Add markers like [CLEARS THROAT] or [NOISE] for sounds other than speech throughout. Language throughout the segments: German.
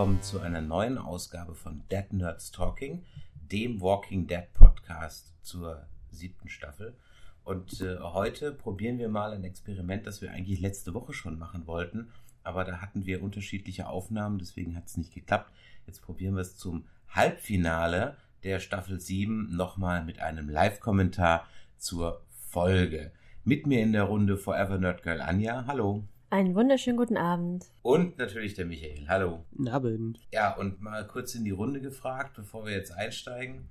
willkommen zu einer neuen Ausgabe von Dead Nerds Talking, dem Walking Dead Podcast zur siebten Staffel. Und äh, heute probieren wir mal ein Experiment, das wir eigentlich letzte Woche schon machen wollten, aber da hatten wir unterschiedliche Aufnahmen, deswegen hat es nicht geklappt. Jetzt probieren wir es zum Halbfinale der Staffel 7 nochmal mit einem Live-Kommentar zur Folge. Mit mir in der Runde Forever Nerd Girl Anja. Hallo. Einen wunderschönen guten Abend. Und natürlich der Michael. Hallo. Guten Abend. Ja, und mal kurz in die Runde gefragt, bevor wir jetzt einsteigen.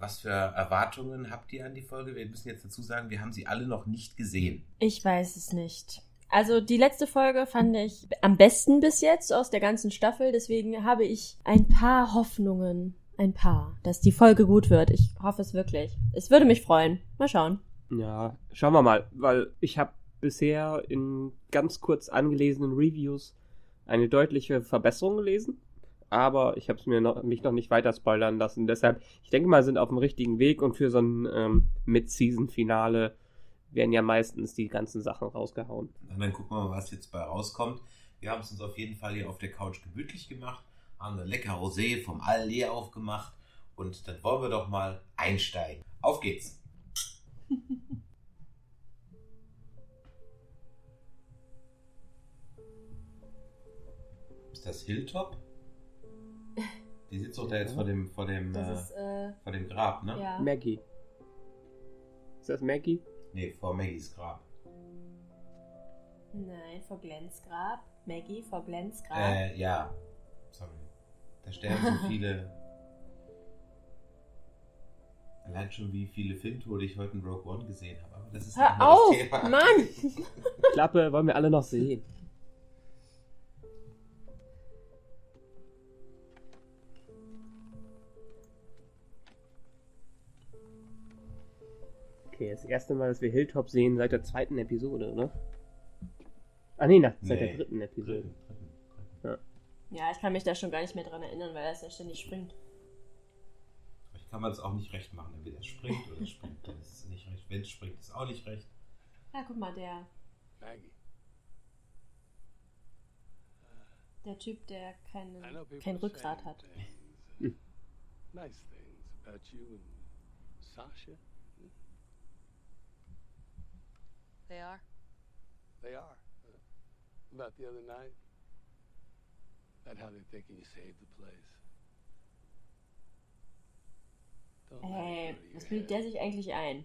Was für Erwartungen habt ihr an die Folge? Wir müssen jetzt dazu sagen, wir haben sie alle noch nicht gesehen. Ich weiß es nicht. Also die letzte Folge fand ich am besten bis jetzt aus der ganzen Staffel. Deswegen habe ich ein paar Hoffnungen. Ein paar, dass die Folge gut wird. Ich hoffe es wirklich. Es würde mich freuen. Mal schauen. Ja, schauen wir mal, weil ich habe bisher in ganz kurz angelesenen Reviews eine deutliche Verbesserung gelesen, aber ich habe es mir noch, mich noch nicht weiter spoilern lassen. Deshalb, ich denke mal, sind auf dem richtigen Weg und für so ein ähm, Mid-Season-Finale werden ja meistens die ganzen Sachen rausgehauen. Und dann gucken wir mal, was jetzt bei rauskommt. Wir haben es uns auf jeden Fall hier auf der Couch gemütlich gemacht, haben eine lecker Rosé vom Allee aufgemacht und dann wollen wir doch mal einsteigen. Auf geht's! [LAUGHS] Ist das Hilltop? Die sitzt doch da jetzt vor dem, vor dem, äh, ist, äh, vor dem Grab, ne? ja. Maggie. Ist das Maggie? Nee, vor Maggies Grab. Nein, vor Glens Grab. Maggie vor Glens Grab. Äh, ja. Sorry. Da sterben so [LAUGHS] viele. Allein schon wie viele Filmtode ich heute in Rogue One gesehen habe. Aber das ist ein Hör auf, Thema. Mann! [LAUGHS] Klappe, wollen wir alle noch sehen. Das erste Mal, dass wir Hilltop sehen seit der zweiten Episode, oder? Ah nee, na, seit Nee. der dritten Episode. Dritten. Ja, ich kann mich da schon gar nicht mehr dran erinnern, weil er ja ständig springt. Vielleicht kann man es auch nicht recht machen. Entweder es springt oder springt. Dann ist es nicht recht. Wenn es springt, ist es auch nicht recht. Ja, guck mal, der, Maggie. der Typ, der keinen, kein Rückgrat hat. things, nice things about you and Sasha. They are? They are. Uh, about the other night. About how they're thinking you saved the place. Don't let it Ey, go to your was bildet der sich eigentlich ein?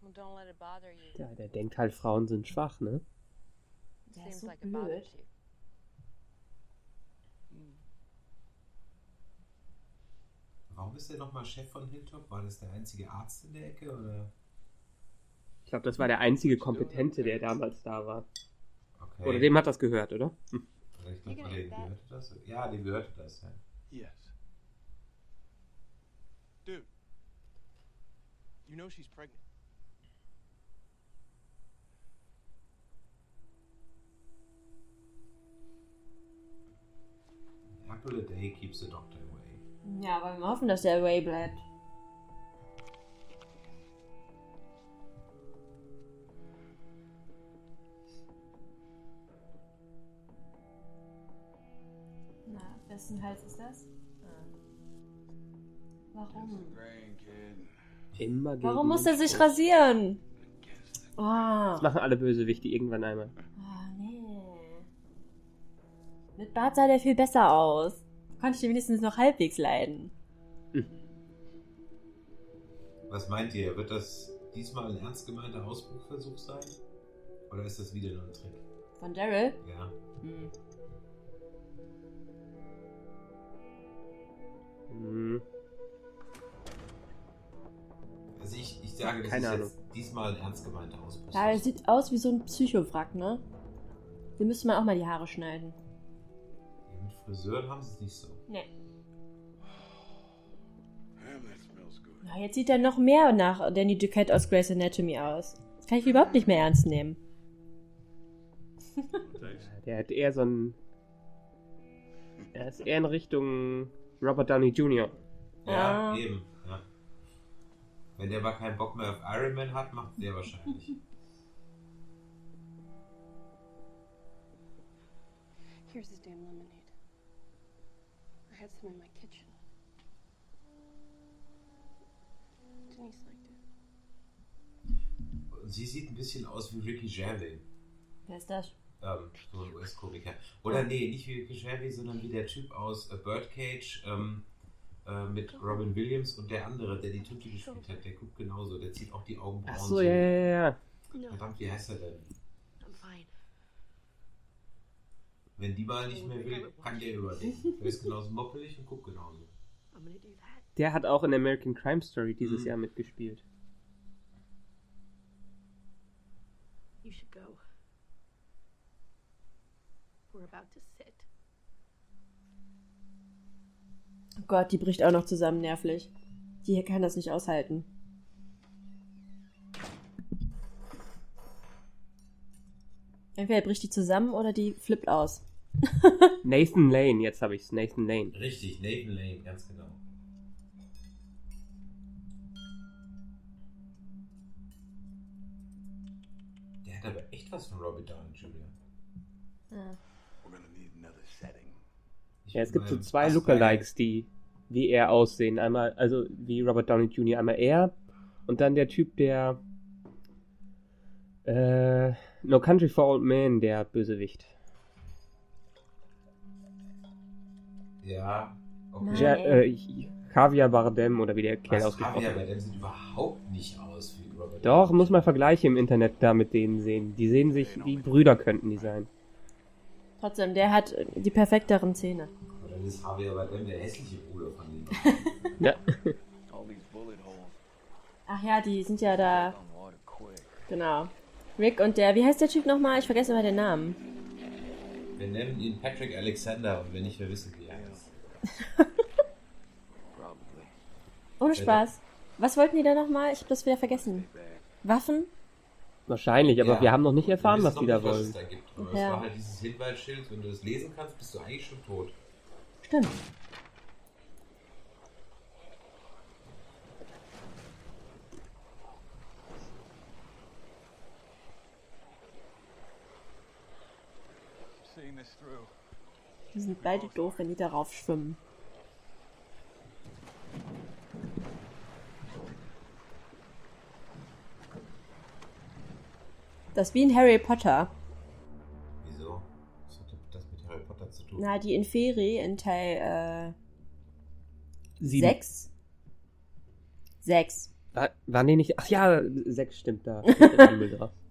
Well, don't let it bother you. Ja, der denkt halt, Frauen sind schwach, ne? Der ist Seems so blöd. Warum ist er nochmal Chef von Hilltop? War das der einzige Arzt in der Ecke? Oder? Ich glaube, das war der einzige Kompetente, der damals da war. Okay. Oder dem hat das gehört, oder? Hm. Ich glaube, dem gehörte das. Ja, dem gehörte das. Ja. Yes. Dude, you know she's pregnant. An apple a day keeps the doctor away. Ja, aber wir hoffen, dass der away bleibt. Wessen Hals ist das? Ah. Warum? Immer gegen Warum muss er sich rasieren? Oh. Das machen alle Bösewichte irgendwann einmal. Ah, nee. Mit Bart sah der viel besser aus. Konnte ich den wenigstens noch halbwegs leiden. Was meint ihr? Wird das diesmal ein ernst gemeinter Ausbruchversuch sein? Oder ist das wieder nur ein Trick? Von Daryl? Ja. Hm. Hm. Also ich, ich sage, das Keine ist Ahnung. jetzt diesmal ein ernst gemeinter Ausbruch. Ja, er sieht aus wie so ein Psychowrack, ne? Wir müssten mal auch mal die Haare schneiden. Mit Friseuren haben sie es nicht so. Nee. Ja, jetzt sieht er noch mehr nach Danny Duquette aus Grey's Anatomy aus. Das kann ich überhaupt nicht mehr ernst nehmen. Der hat eher so ein. Er ist eher in Richtung Robert Downey Jr. Ja, Ah. eben. Ja. Wenn der mal keinen Bock mehr auf Iron Man hat, macht der wahrscheinlich. Here's his damn lemonade. had some in my kitchen. Denise liked it. Sie sieht ein bisschen aus wie Ricky Gervais. Wer ist das? Ähm, so ein US-Komiker. Oder nee, nicht wie Gervais, sondern wie der Typ aus äh, Birdcage ähm, äh, mit Robin Williams und der andere, der die Tüte gespielt hat. Der guckt genauso. Der zieht auch die Augenbrauen Ach so, ja, ja, ja. No, Verdammt, wie heißt er denn? I'm fine. Wenn die mal nicht mehr will, kann der überlegen. [LAUGHS] Der ist genauso moppelig und guckt genauso. Der hat auch in American Crime Story dieses Mhm. Jahr mitgespielt. You should go. We're about to sit. Oh Gott, die bricht auch noch zusammen nervlich. Die kann das nicht aushalten. Entweder bricht die zusammen oder die flippt aus. [LAUGHS] Nathan Lane, jetzt habe ich's. Nathan Lane. Richtig, Nathan Lane, ganz genau. Der hat aber echt was von Robert Downey Jr. We're gonna need another setting. Ich Ja, es gibt so zwei Lookalikes, die wie er aussehen. Einmal, also wie Robert Downey Jr. Einmal er und dann der Typ, der äh, No Country for Old Men, der Bösewicht. Ja, okay. Ja, äh, Javier Bardem oder wie der Kerl Was ausgesprochen Javier wird. Bardem sieht überhaupt nicht aus wie Robert Doch, Downey muss man Vergleiche im Internet da mit denen sehen. Die sehen sich wie Brüder könnten die sein. Trotzdem, der hat äh, die perfekteren Zähne. Oder ist Javier Bardem der hässliche Bruder von ihm? Ja. All these bullet holes. Ach ja, die sind ja da. Genau. Rick und der, wie heißt der Typ nochmal? Ich vergesse immer den Namen. Wir nennen ihn Patrick Alexander und wenn nicht, wir wissen, wie er heißt. Probably. Ohne Spaß. Was wollten die da nochmal? Ich habe das wieder vergessen. Waffen? Wahrscheinlich, aber Ja. wir haben noch nicht erfahren, Wir was die da nicht, was wollen. es da gibt. Aber Ja. es war halt dieses Hinweisschild, wenn du das lesen kannst, bist du eigentlich schon tot. Stimmt. Die sind beide doof, wenn die darauf schwimmen. Das ist wie in Harry Potter. Wieso? Was hat das mit Harry Potter zu tun? Na, die Inferi in Teil äh, 6. 6. War, waren die nicht. Ach ja, sechs stimmt da.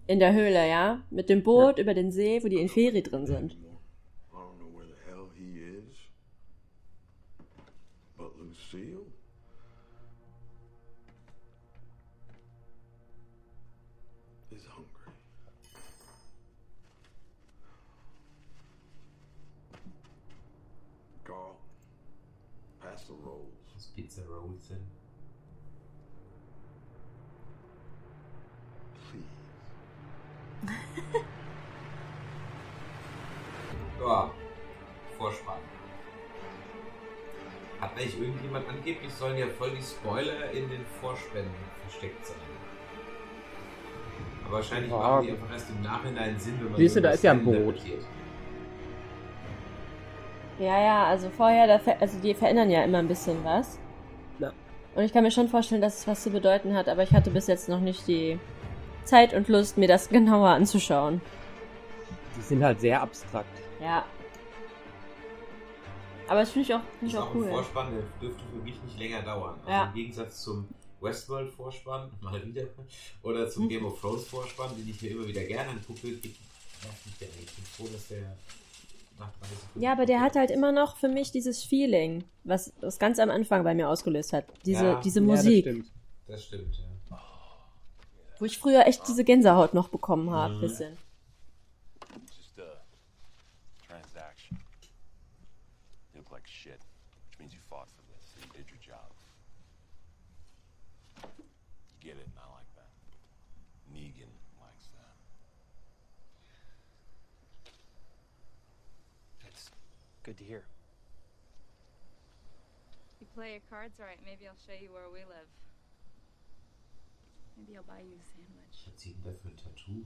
In der Höhle, ja? Mit dem Boot über den See, wo die Inferi drin sind. I don't know where the hell he is. But Lucille? Is hungry. Angeblich, sollen ja voll die Spoiler in den Vorspänen versteckt sein. Aber wahrscheinlich machen die einfach erst im Nachhinein Sinn, wenn man Siehst du, da ist ja ein Boot. Ja, ja, also vorher, da, ver- also die verändern ja immer ein bisschen was. Ja. Und ich kann mir schon vorstellen, dass es was zu bedeuten hat, aber ich hatte bis jetzt noch nicht die Zeit und Lust, mir das [LAUGHS] genauer anzuschauen. Die sind halt sehr abstrakt. Ja. Aber das finde ich auch, find ich auch cool. Vorspann, der dürfte für mich nicht länger dauern. Also Ja. im Gegensatz zum Westworld-Vorspann, [LAUGHS] mal wieder, oder zum Hm. Game of Thrones-Vorspann, den ich mir immer wieder gerne angucke, der. Ich bin froh, dass der nach 30 Sekunden Ja, aber der hat halt immer noch für mich dieses Feeling, was das ganz am Anfang bei mir ausgelöst hat. Diese, Ja. diese Ja, das Musik, stimmt. Das stimmt, ja. wo ich früher echt diese Gänsehaut noch bekommen habe. Mhm. Bisschen. Good to hear. You play your cards right, maybe I'll show you where we live. Maybe I'll buy you a sandwich. Was zieht denn der für ein Tattoo?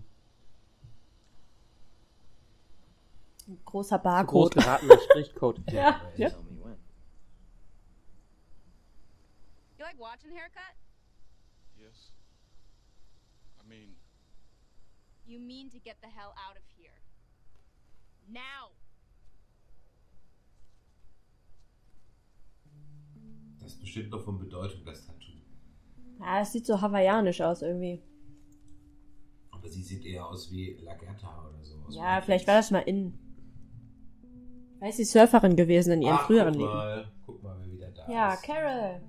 Ein großer Groß Barcode. geratener Strichcode. [LAUGHS] Ja, ja. Tell like watching haircut? Yes. I mean, You mean to get the hell out of here. Now! Das ist bestimmt noch von Bedeutung, das Tattoo. Ja, es sieht so hawaiianisch aus irgendwie. Aber sie sieht eher aus wie Lagerta oder so. Ja, vielleicht war das mal in. Weiß sie Surferin gewesen in ihrem Ach, früheren guck Leben. mal, guck mal, wer wieder da Ja, ist. Carol.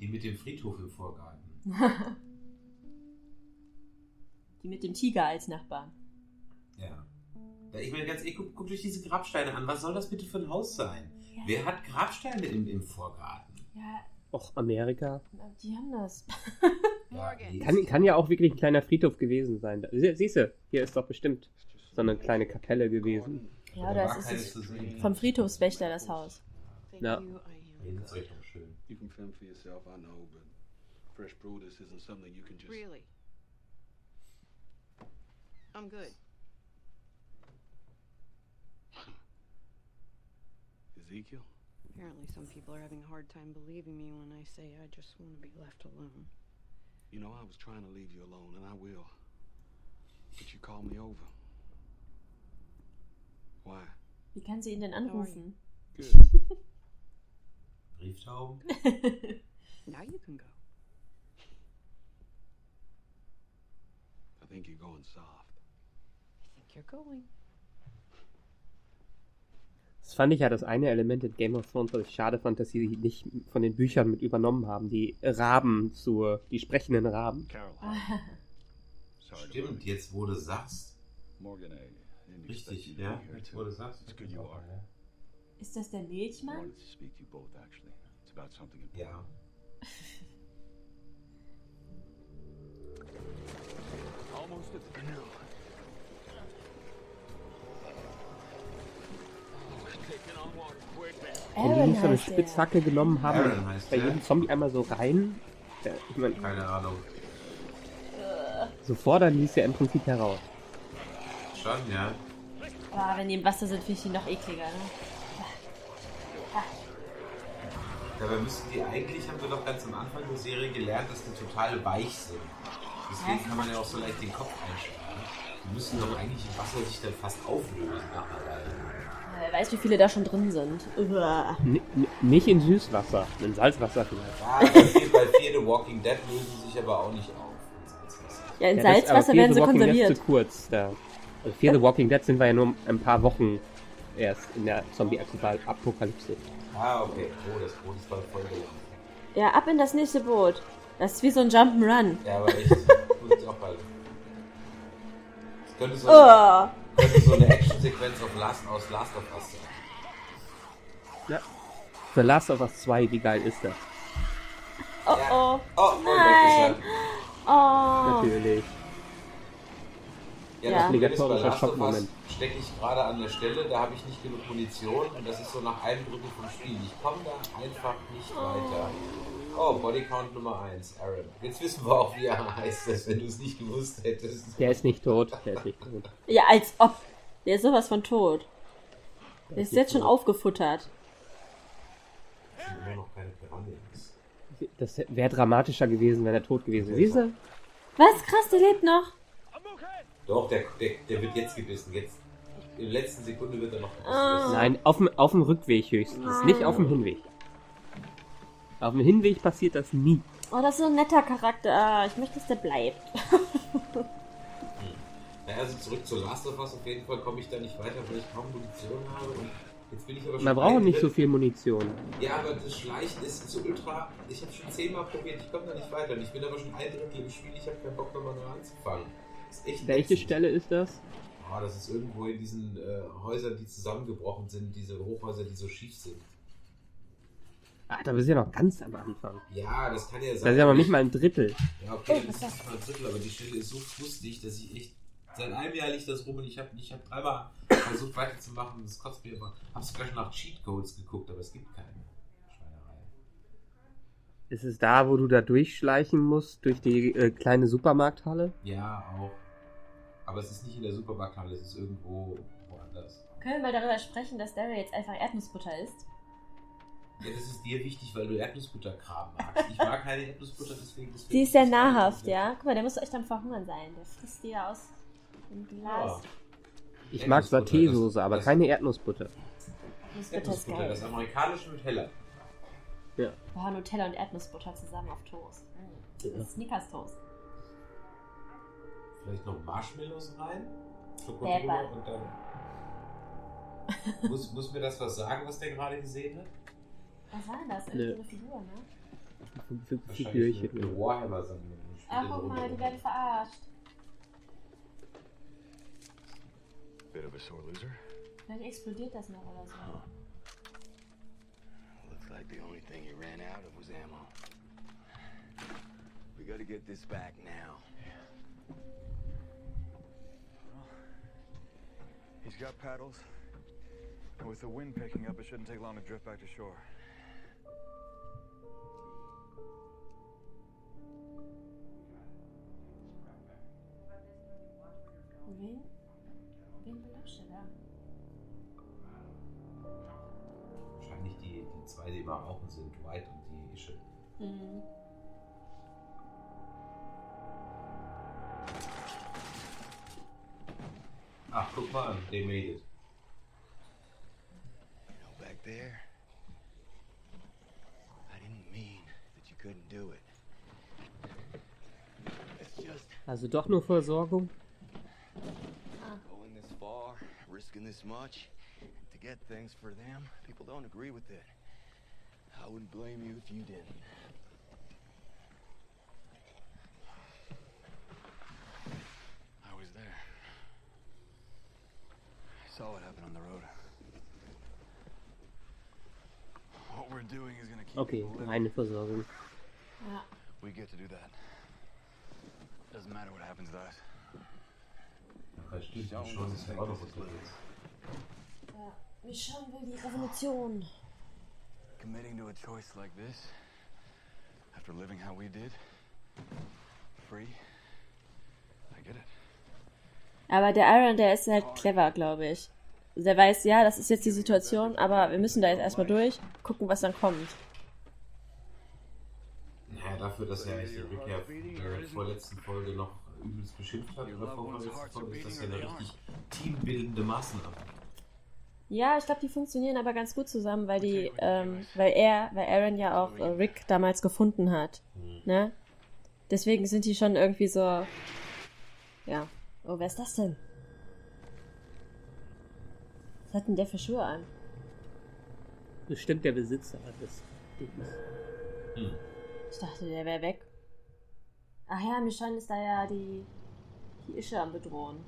Die mit dem Friedhof im Vorgarten. [LAUGHS] Die mit dem Tiger als Nachbarn. Ja. Ja, Ich meine, ganz ehrlich, guck, guck durch diese Grabsteine an. Was soll das bitte für ein Haus sein? Ja. Wer hat Grabsteine im, im Vorgarten? Ja, Och, Amerika. die haben das. [LAUGHS] Kann, kann ja auch wirklich ein kleiner Friedhof gewesen sein. Sie- Siehst du, hier ist doch bestimmt so eine kleine Kapelle gewesen. Ja, ist keines es sehen. vom Friedhofswächter das Haus. Ja. euch doch schön. You can fend for yourself, I know, but fresh produce isn't something you can just. Really? I'm good. Ezekiel? Apparently, some people are having a hard time believing me when I say I just want to be left alone. You know, I was trying to leave you alone, and I will. But you called me over. Why? Wie kann sie ihn denn anrufen? Good. [LAUGHS] Brieftauben? [LAUGHS] Now you can go. I think you're going soft. I think you're going. Das fand ich ja das eine Element in Game of Thrones, was ich schade fand, dass sie nicht von den Büchern mit übernommen haben. Die Raben zur, die sprechenden Raben. [LAUGHS] Stimmt, jetzt wo du sagst. Richtig, ja. Jetzt wo du sagst. It's good you are. Ist das der Milchmann? Ja. Almost at the Wenn die nicht so eine. Spitzhacke genommen haben, Aaron heißt bei der. jedem Zombie einmal so rein, ich mein, Keine Ahnung. so fordern die es ja im Prinzip heraus. Schon, ja. Boah, wenn die im Wasser sind, finde ich die noch ekliger, ne? Dabei müssten die eigentlich, haben wir doch ganz am Anfang der Serie gelernt, dass die total weich sind. Deswegen kann man ja auch so leicht den Kopf einschlagen. Die müssen doch eigentlich im Wasser sich dann fast auflösen nachher. Wer weiß, wie viele da schon drin sind. Uah. N nicht in Süßwasser, in Salzwasser vielleicht. Ja, bei Fear- the Walking Dead lösen sie sich aber auch nicht auf. Ja, in Ja, Salzwasser werden sie Walking Dead konserviert. zu kurz. Da. Also Fear the Walking Dead sind wir ja nur ein paar Wochen erst in der Zombie-Apokalypse. Ah, okay. Oh, das Boot ist voll voll. Ja, ab in das nächste Boot. Das ist wie so ein Jump'n'Run. Ja, aber echt. Muss ich auch bald. Das könnte so, Oh. Könnte so eine Actionsequenz Last, aus Last of Us sein. Ja. The Last of Us 2, wie geil ist das? Oh oh. Oh, und Nein. er. Oh. Natürlich. Ja, Ja. Obligatorischer Schockmoment. Stecke ich gerade an der Stelle, da habe ich nicht genug Munition und das ist so nach einem Drittel vom Spiel. Ich komme da einfach nicht weiter. Oh, Bodycount Nummer 1, Aaron. Jetzt wissen wir auch, wie er heißt, das, wenn du es nicht gewusst hättest. Der ist nicht tot. Der ist nicht tot. Ja, als ob. Der ist sowas von tot. Der ist jetzt schon aufgefuttert. Das sind immer noch keine Piranhas. Das wäre dramatischer gewesen, wenn er tot gewesen wäre. Was? Krass, der lebt noch. Doch, der, der, der wird jetzt gebissen. Jetzt, in der letzten Sekunde wird er noch gebissen. Ah. Nein, auf dem, auf dem Rückweg höchstens. Nicht auf dem Hinweg. Auf dem Hinweg passiert das nie. Oh, das ist so ein netter Charakter. Ah, Ich möchte, dass der bleibt. Naja, also zurück zu Last of Us. Auf jeden Fall komme ich da nicht weiter, weil ich kaum Munition habe. Und jetzt bin ich aber schon Man braucht nicht so viel Munition. Ja, aber das Schleichen ist so ultra. Ich habe schon zehnmal probiert, ich komme da nicht weiter. Und ich bin aber schon ein Drittel im Spiel, ich habe keinen Bock nochmal neu anzufangen. Das ist echt Welche ätzend. Stelle ist das? Ah, das ist irgendwo in diesen äh, Häusern, die zusammengebrochen sind, diese Hochhäuser, die so schief sind. Ah, da bist du ja noch ganz am Anfang. Ja, das kann ja sein. Das ist ja noch nicht mal ein Drittel. Ja, okay, das ist nicht mal ein Drittel, aber die Stelle ist so frustig, dass ich echt. Seit einem Jahr liegt das rum und ich habe ich hab dreimal versucht weiterzumachen. Das kotzt mir immer. Hab sogar schon nach Cheatcodes geguckt, aber es gibt keine. Ist es da, wo du da durchschleichen musst, durch die äh, kleine Supermarkthalle? Ja, auch. Aber es ist nicht in der Supermarkthalle, es ist irgendwo woanders. Können wir mal darüber sprechen, dass Daryl jetzt einfach Erdnussbutter ist? Ja, das ist dir wichtig, weil du Erdnussbutterkram magst. Ich mag keine Erdnussbutter, deswegen... deswegen Die ist sehr nahrhaft, ja. Guck mal, der muss echt am Verhungern sein. Der frisst die ja aus dem Glas. Ja. Ich mag Saté-Soße, aber das- keine Erdnussbutter. Erdnussbutter ist Erdnussbutter, geil. das amerikanische mit heller. Ja. Boah, Nutella und Erdnussbutter zusammen auf Toast. Ja. Das ist Snickers-Toast. Vielleicht noch Marshmallows rein. Schoko Pepper. drüber und dann... muss, muss mir das was sagen, was der gerade gesehen hat? Was war denn das? Irgendeine Figur, ne? Wahrscheinlich Figürchen. eine Warhammer-Sammlung. Ach, guck mal, die werden verarscht. Bit of a sore loser. Vielleicht explodiert das noch oder so. Looks like the only thing he ran out of was ammo. We gotta get this back now. He's got paddles. And with the wind picking up, it shouldn't take long to drift back to shore. Wen? Wen belauscht da? Zwei, die mal rauchen sind, White und die Ische. Mhm. Ach, guck mal they made it. You know, back there, I didn't mean that you couldn't do it. It's just Also doch nur Versorgung? going this far, risking this much to get things for them. People don't agree with it. I wouldn't blame you if you didn't. I was there. I saw what happened on the road. What we're doing is gonna keep Okay, people living. reine Versorgung. Ja. We get to do that. Doesn't matter what happens to us. Ja, stimmt, die Chance ist ja auch noch unterwegs. ja. Michonne will die Revolution. Committing to a choice like this, after living how we did, free, I get it. Aber der Iron, der ist halt clever, glaube ich. Der weiß, ja, das ist jetzt die Situation, aber wir müssen da jetzt erstmal durch, gucken, was dann kommt. Naja, dafür, dass er eigentlich den ja in der vorletzten Folge noch übelst beschimpft hat, oder vorletzten Folge, ist das ja eine richtig teambildende Maßnahme. Ja, ich glaube, die funktionieren aber ganz gut zusammen, weil die, ähm, weil er, weil Aaron ja auch äh, Rick damals gefunden hat. Ne? Deswegen sind die schon irgendwie so. Ja. Oh, wer ist das denn? Was hat denn der für Schuhe an? Bestimmt der Besitzer des Dings. Ich dachte, der wäre weg. Ach ja, Michonne ist da ja die, die Ische am Bedrohen.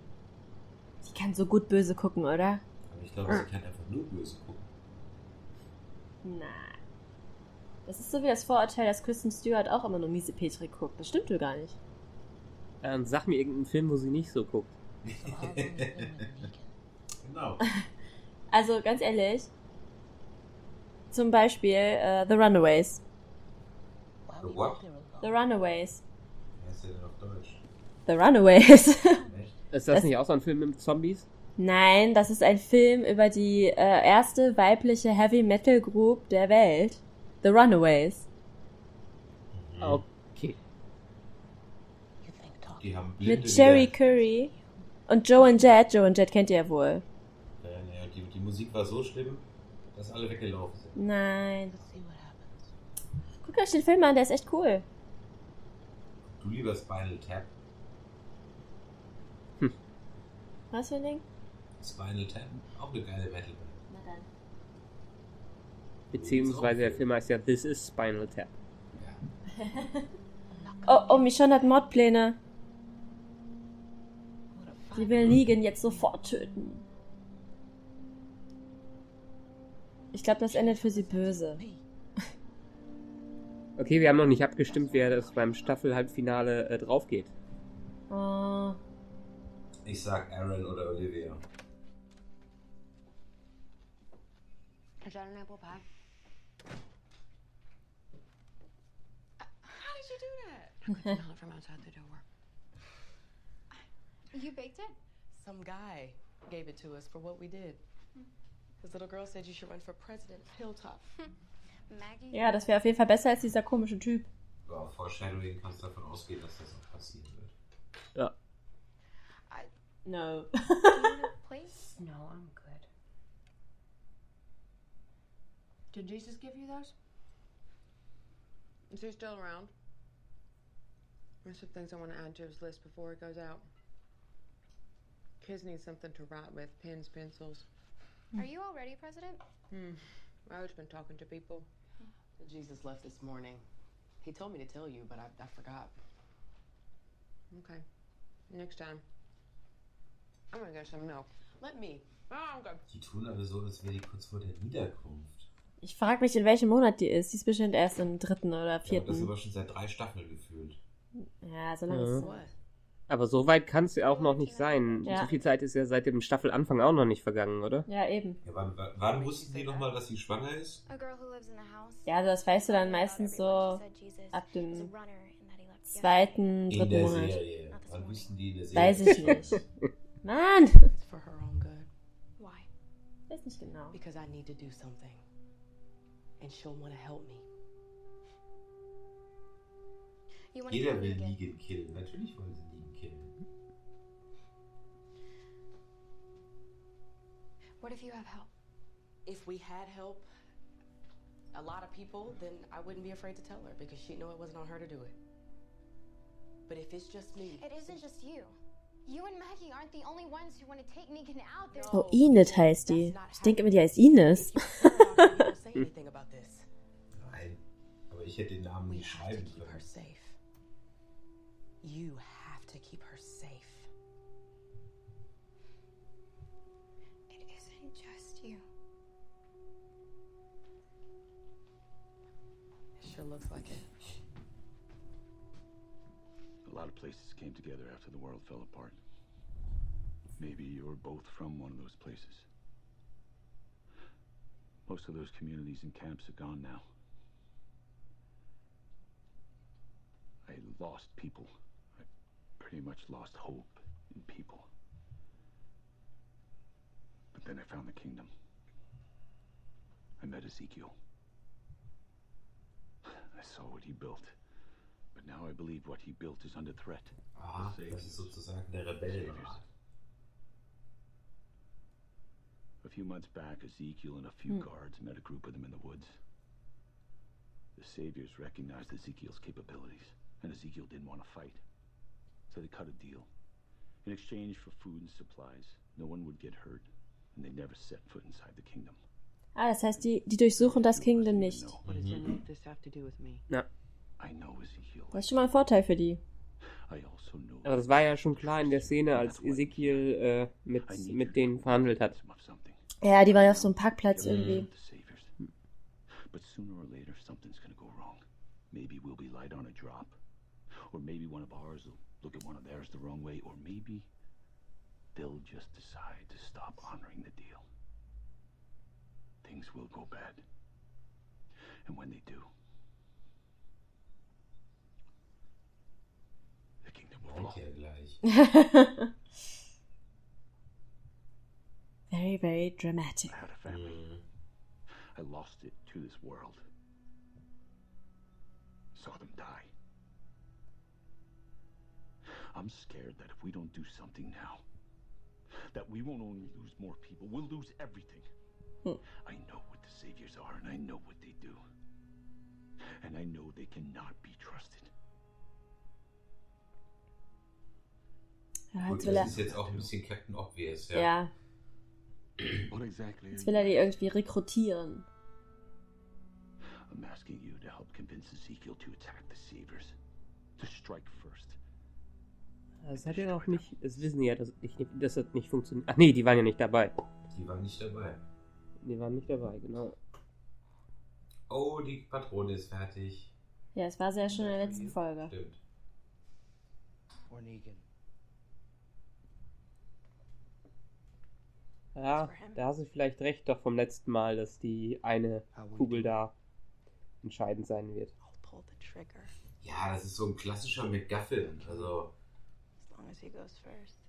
Die kann so gut böse gucken, oder? Aber ich glaube, sie kann einfach nur böse gucken. Nein. Das ist so wie das Vorurteil, dass Kristen Stewart auch immer nur miese Petri guckt. Das stimmt wohl gar nicht. Äh, und sag mir irgendeinen Film, wo sie nicht so guckt. [LAUGHS] genau. [LAUGHS] Also ganz ehrlich, zum Beispiel äh, The Runaways. The what? The Runaways. Wer ist der denn auf Deutsch? The Runaways. [LAUGHS] Ist das, Das- nicht auch so ein Film mit Zombies? Nein, das ist ein Film über die äh, erste weibliche Heavy Metal Group der Welt. The Runaways. Okay. Die haben Blinde Mit Cherry Curry und Joe and Jet. Joe and Jet kennt ihr ja wohl. Ja, ja, die, die Musik war so schlimm, dass alle weggelaufen sind. Nein. Guckt euch den Film an, der ist echt cool. Du lieber Spinal Tap. Was für ein Ding? Spinal Tap, auch eine geile Metal. Na dann. Beziehungsweise der Film heißt ja This is Spinal Tap. Oh, oh, Michonne hat Mordpläne. Sie will Negan jetzt sofort töten. Ich glaube, das endet für sie böse. Okay, wir haben noch nicht abgestimmt, wer das beim Staffel-Halbfinale äh, drauf geht. Oh, Ich sag Aaron oder Olivia. Is that an apple pie? How did you do that? I could smell it from outside the door. You baked it? Some guy gave it to us for what we did. Hmm. His little girl said you should run for president of Hilltop. Hmm. Maggie? Ja, das wäre auf jeden Fall besser als dieser komische Typ. Ja, Foreshadowing kannst du davon ausgehen, dass das auch passieren wird. Ja. No. Do you need a place? No, I'm good. Did Jesus give you those? Is he still around? There's some things I want to add to his list before it goes out. Kids need something to write with pens, pencils. Are you all ready, President? Hmm. I've just been talking to people. Jesus left this morning. He told me to tell you, but I, I forgot. Okay. Next time. I'm gonna get some milk. Let me. Oh, I'm good. Die tun aber so, als wäre die kurz vor der Niederkunft. Ich frage mich, in welchem Monat die ist. Die ist bestimmt erst im dritten oder Ja, das vierten. aber schon seit drei Staffeln gefühlt. Ja, so lange Ja. ist? Aber so weit kann es ja auch noch nicht sein. Ja. So viel Zeit ist ja seit dem Staffelanfang auch noch nicht vergangen, oder? Ja, eben. Ja, wann, wann, wann wussten die nochmal, dass sie schwanger ist? A girl who lives in the house. Ja, also das weißt du dann meistens so ab dem zweiten, In dritten der Monat. Serie. Wann wussten die in der Serie? Weiß ich nicht. Mann! It's for her own good. Why? Weiß nicht genau. Because I need to do something. And she'll want to help me. You want to Jeder kill will Negan? Negan killen. Natürlich wollen sie Negan killen. What if you have help? If we had help, a lot of people, then I wouldn't be afraid to tell her because she'd know it wasn't on her to do it. But if it's just me, It isn't just you. You and Maggie aren't the only ones who want to take Negan out. There's Oh, Enid heißt die. Ich denke immer, die heißt Ines. don't say [LAUGHS] anything about this. Nein. Aber ich hätte den Namen We nicht have to schreiben keep her können. safe. You have to keep her safe. It isn't just you. It sure looks like it. A lot of places came together after the world fell apart. Maybe you're both from one of those places. Most of those communities and camps are gone now. I lost people. I pretty much lost hope in people. But then I found the kingdom. I met Ezekiel. [SIGHS] I saw what he built. But now I believe what he built is under threat. Aha, das ist sozusagen der Rebellenrat. A few months back, Ezekiel and a few Hmm. guards met a group of them in the woods. The saviors recognized Ezekiel's capabilities, and Ezekiel didn't want to fight. So they cut a deal. In exchange for food and supplies, no one would get hurt, and they never set foot inside the kingdom. Ah, das heißt, die, die durchsuchen das Kingdom nicht. What does this have to do with me? Ja. Das ist schon mal ein Vorteil für die. Also Aber das war ja schon klar in der Szene, als Ezekiel äh, mit, mit denen verhandelt hat. Ja, die waren ja auf so einem Parkplatz irgendwie. The saviors. But sooner or later, something's gonna go wrong. Maybe we'll be light on a drop. Or maybe one of ours will look at one of theirs the wrong way. Or maybe they'll just decide to stop honoring the deal. Things will go bad. And when they do, [LAUGHS] very, very dramatic. I had a family. I lost it to this world. Saw them die. I'm scared that if we don't do something now, that we won't only lose more people, we'll lose everything. Hmm. I know what the saviors are, and I know what they do. And I know they cannot be trusted. Ja, Gut, jetzt will er, das ist jetzt auch ein bisschen Captain Obvious, ja. ja, jetzt will er die irgendwie rekrutieren. I'm asking you to help convince Ezekiel to attack the saviors. To strike first. Das hat ja auch nicht, das wissen die ja, dass, nicht, dass das nicht funktioniert. Ach nee, die waren ja nicht dabei. Die waren nicht dabei. Die waren nicht dabei, genau. Oh, die Patrone ist fertig. Ja, es war sehr schon in der letzten Folge. Stimmt. Or Ja, da hast du vielleicht recht doch vom letzten Mal, dass die eine Kugel da entscheidend sein wird. Ja, das ist so ein klassischer McGuffin. Also, As long as he goes first.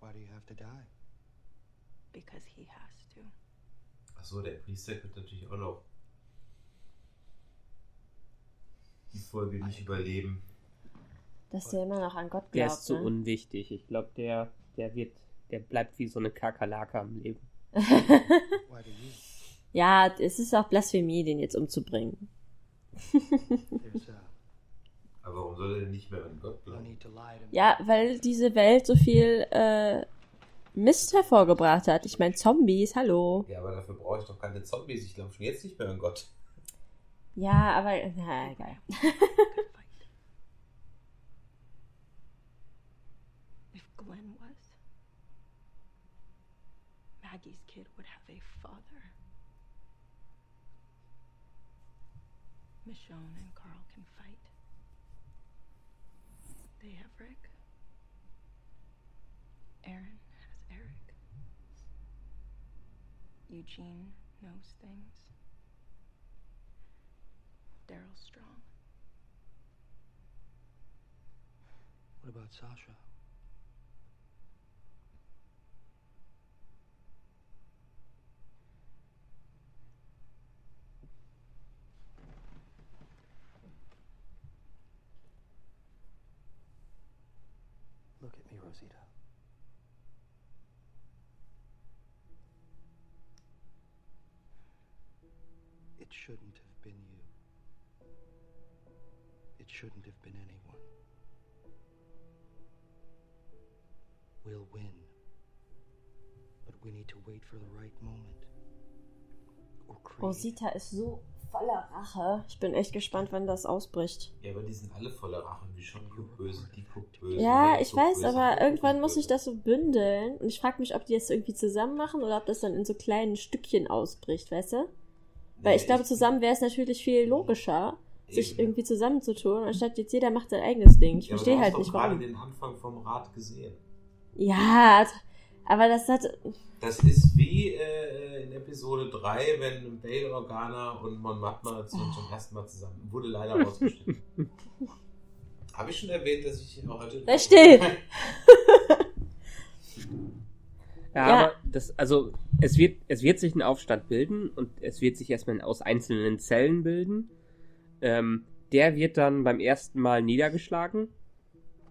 Why do you have to die? Because he has to. Achso, der Priester könnte natürlich auch noch die Folge nicht überleben. Dass der immer noch an Gott Der glaubt. ist so ne? unwichtig. Ich glaube, der, der wird, der bleibt wie so eine Kakerlake am Leben. [LAUGHS] Ja, es ist auch Blasphemie, den jetzt umzubringen. Uh, Aber warum soll er denn nicht mehr an Gott glauben? me. Ja, weil diese Welt so viel äh, Mist hervorgebracht hat. Ich meine, Zombies, hallo. Ja, aber dafür brauche ich doch keine Zombies. Ich glaube schon jetzt nicht mehr an Gott. Ja, aber, na, egal. [LAUGHS] If was, Maggie's kid would have a father. Michonne and Carl can fight. They have Rick. Aaron has Eric. Eugene knows things. Daryl's strong. What about Sasha? Shouldn't have been you. It shouldn't have been anyone. We'll win. But we need to wait for the right moment. Rosita ist so voller Rache. Ich bin echt gespannt, wann das ausbricht. Ja, aber die sind alle voller Rache. Wie schon guckt böse, die guckt böse. Ja, ich weiß, böse, aber irgendwann muss ich das so bündeln. Und ich frage mich, ob die das irgendwie zusammen machen oder ob das dann in so kleinen Stückchen ausbricht, weißt du? Weil ich glaube, ich- zusammen wäre es natürlich viel logischer, sich Eben. irgendwie zusammenzutun, anstatt jetzt jeder macht sein eigenes Ding. Ich Ja, verstehe halt nicht, doch gerade warum. den Anfang vom Rat gesehen. Ja, aber das hat. Das ist wie äh, in Episode 3, wenn Bail Organa und Mon Mothma zum, zum ersten Mal zusammen. Wurde leider rausgeschnitten. [LAUGHS] Habe ich schon erwähnt, dass ich heute. Sei still! [LAUGHS] [LAUGHS] Ja, Ja. aber das, also es wird, es wird sich ein Aufstand bilden und es wird sich erstmal aus einzelnen Zellen bilden. Ähm, der wird dann beim ersten Mal niedergeschlagen.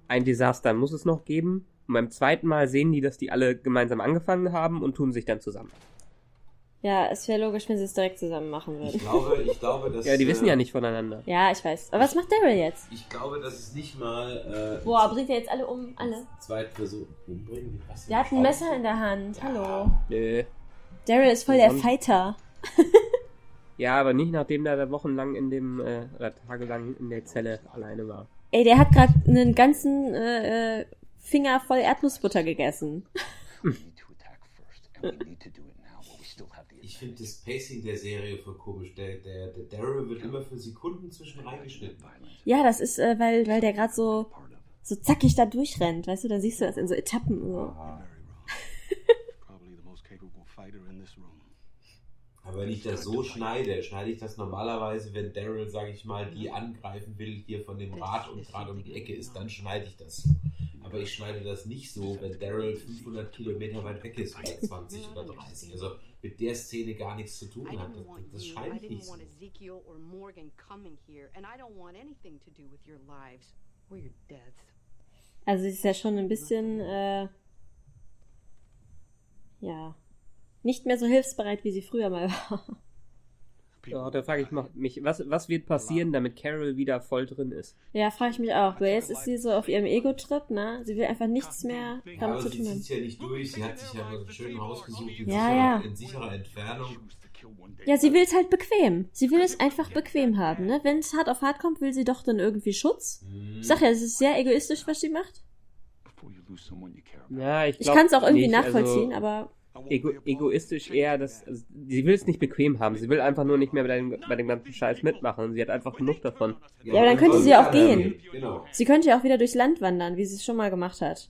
Ein Desaster muss es noch geben. Und beim zweiten Mal sehen die, dass die alle gemeinsam angefangen haben und tun sich dann zusammen. Ja, es wäre logisch, wenn sie es direkt zusammen machen Ich würden. glaube, ich glaube, dass. Ja, die wissen äh, ja nicht voneinander. Ja, ich weiß. Aber was macht Daryl jetzt? Ich glaube, dass es nicht mal. Äh, Boah, bringt er jetzt alle um? Alle? Zweitversuch umbringen. Was? Der hat ein Messer in der Hand. Hallo. Nö. Daryl ist voll der Fighter. [LAUGHS] Ja, aber nicht nachdem der da wochenlang in dem, äh, oder tagelang in der Zelle alleine war. Ey, der hat gerade einen ganzen äh, äh, Finger voll Erdnussbutter gegessen. Ich finde das Pacing der Serie voll komisch. Der, der, der Daryl wird immer für Sekunden zwischen reingeschnitten. Ja, das ist, äh, weil, weil der gerade so, so zackig da durchrennt. Weißt du, dann siehst du das in so Etappen. So. Aber wenn ich das so schneide, schneide ich das normalerweise, wenn Daryl, sage ich mal, die angreifen will hier von dem Rad und gerade um die Ecke ist, dann schneide ich das so. Aber ich schneide das nicht so, wenn Daryl 500 Kilometer weit weg ist oder 20 oder 30. Also mit der Szene gar nichts zu tun I hat. Das, das scheint nicht so. Ezekiel or Morgan coming here, and I don't want anything to do with your lives or your deaths. Also sie ist ja schon ein bisschen, äh, ja, nicht mehr so hilfsbereit, wie sie früher mal [LAUGHS] war. Ja, da frage ich mich, was, was wird passieren, damit Carol wieder voll drin ist? Ja, frage ich mich auch. Weil jetzt ist sie so auf ihrem Ego-Trip, ne? Sie will einfach nichts mehr Ja, damit aber zu sie tun zieht haben. ja nicht durch. Sie hat sich ja ein schönes Haus gesucht in, Ja, sicherer, ja. in sicherer Entfernung. Ja, sie will es halt bequem. Sie will es einfach bequem haben, ne? Wenn es hart auf hart kommt, will sie doch dann irgendwie Schutz. Ich sag ja, es ist sehr egoistisch, was sie macht. Ja, ich, Ich glaub kann es auch irgendwie nicht, nachvollziehen, also, aber Ego, egoistisch eher, dass also, sie will es nicht bequem haben. Sie will einfach nur nicht mehr bei dem, bei dem ganzen Scheiß mitmachen. Sie hat einfach genug davon. ja, aber dann könnte sie ja auch gehen. Genau. Sie könnte ja auch wieder durchs Land wandern, wie sie es schon mal gemacht hat.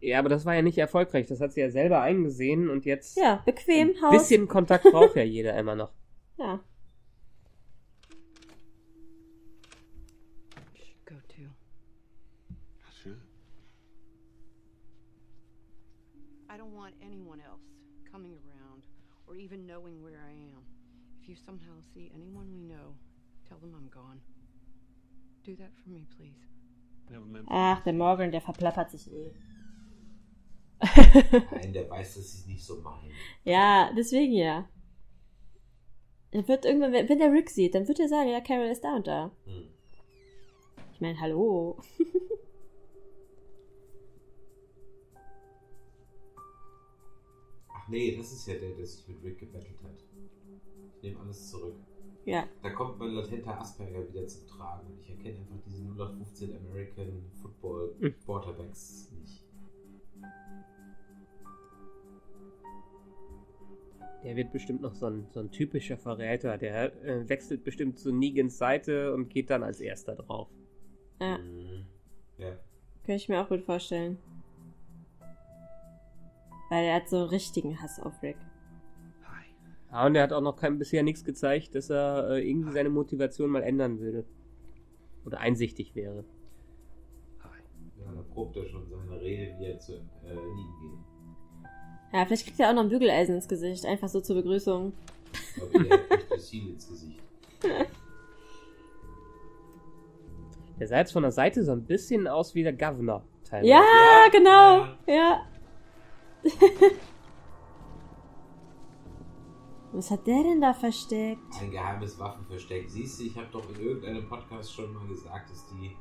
Ja, aber das war ja nicht erfolgreich. Das hat sie ja selber eingesehen und jetzt. Ja, bequem, Ein Haus. bisschen Kontakt braucht ja jeder immer noch. Ja. Even knowing where I am. If you somehow see anyone we know, tell them I'm gone. Do that for me, please. Never meant Ach, der Morgan, der verplappert sich eh. [LAUGHS] Nein, der weiß, dass sie es nicht so meinen. Ja, deswegen ja. Er wird irgendwann, wenn wenn der Rick sieht, dann wird er sagen, ja, Carol ist da und da. Hm. Ich meine, hallo. [LAUGHS] nee, das ist ja der, der sich mit Rick gebettelt hat. Ich nehme alles zurück. Ja. Da kommt mein latenter Asperger wieder zum Tragen. Und ich erkenne einfach diese 0815 American Football Hm. Quarterbacks nicht. Der wird bestimmt noch so ein, so ein typischer Verräter. Der äh, wechselt bestimmt zu Negans Seite und geht dann als erster drauf. Ja, Mhm. Ja. kann ich mir auch gut vorstellen. Weil er hat so einen richtigen Hass auf Rick. Ja, und er hat auch noch kein, bisher nichts gezeigt, dass er äh, irgendwie seine Motivation mal ändern würde. Oder einsichtig wäre. Ja, da probt er schon seine Rede, wie er zu äh, Negan geht. Ja, vielleicht kriegt er auch noch ein Bügeleisen ins Gesicht, einfach so zur Begrüßung. Aber er kriegt das Ziel ins Gesicht. Der sah jetzt von der Seite so ein bisschen aus wie der Governor. Teilweise. Ja, genau. Ja. [LAUGHS] Was hat der denn da versteckt? Ein geheimes Waffenversteck. Siehst du, ich habe doch in irgendeinem Podcast schon mal gesagt, dass die.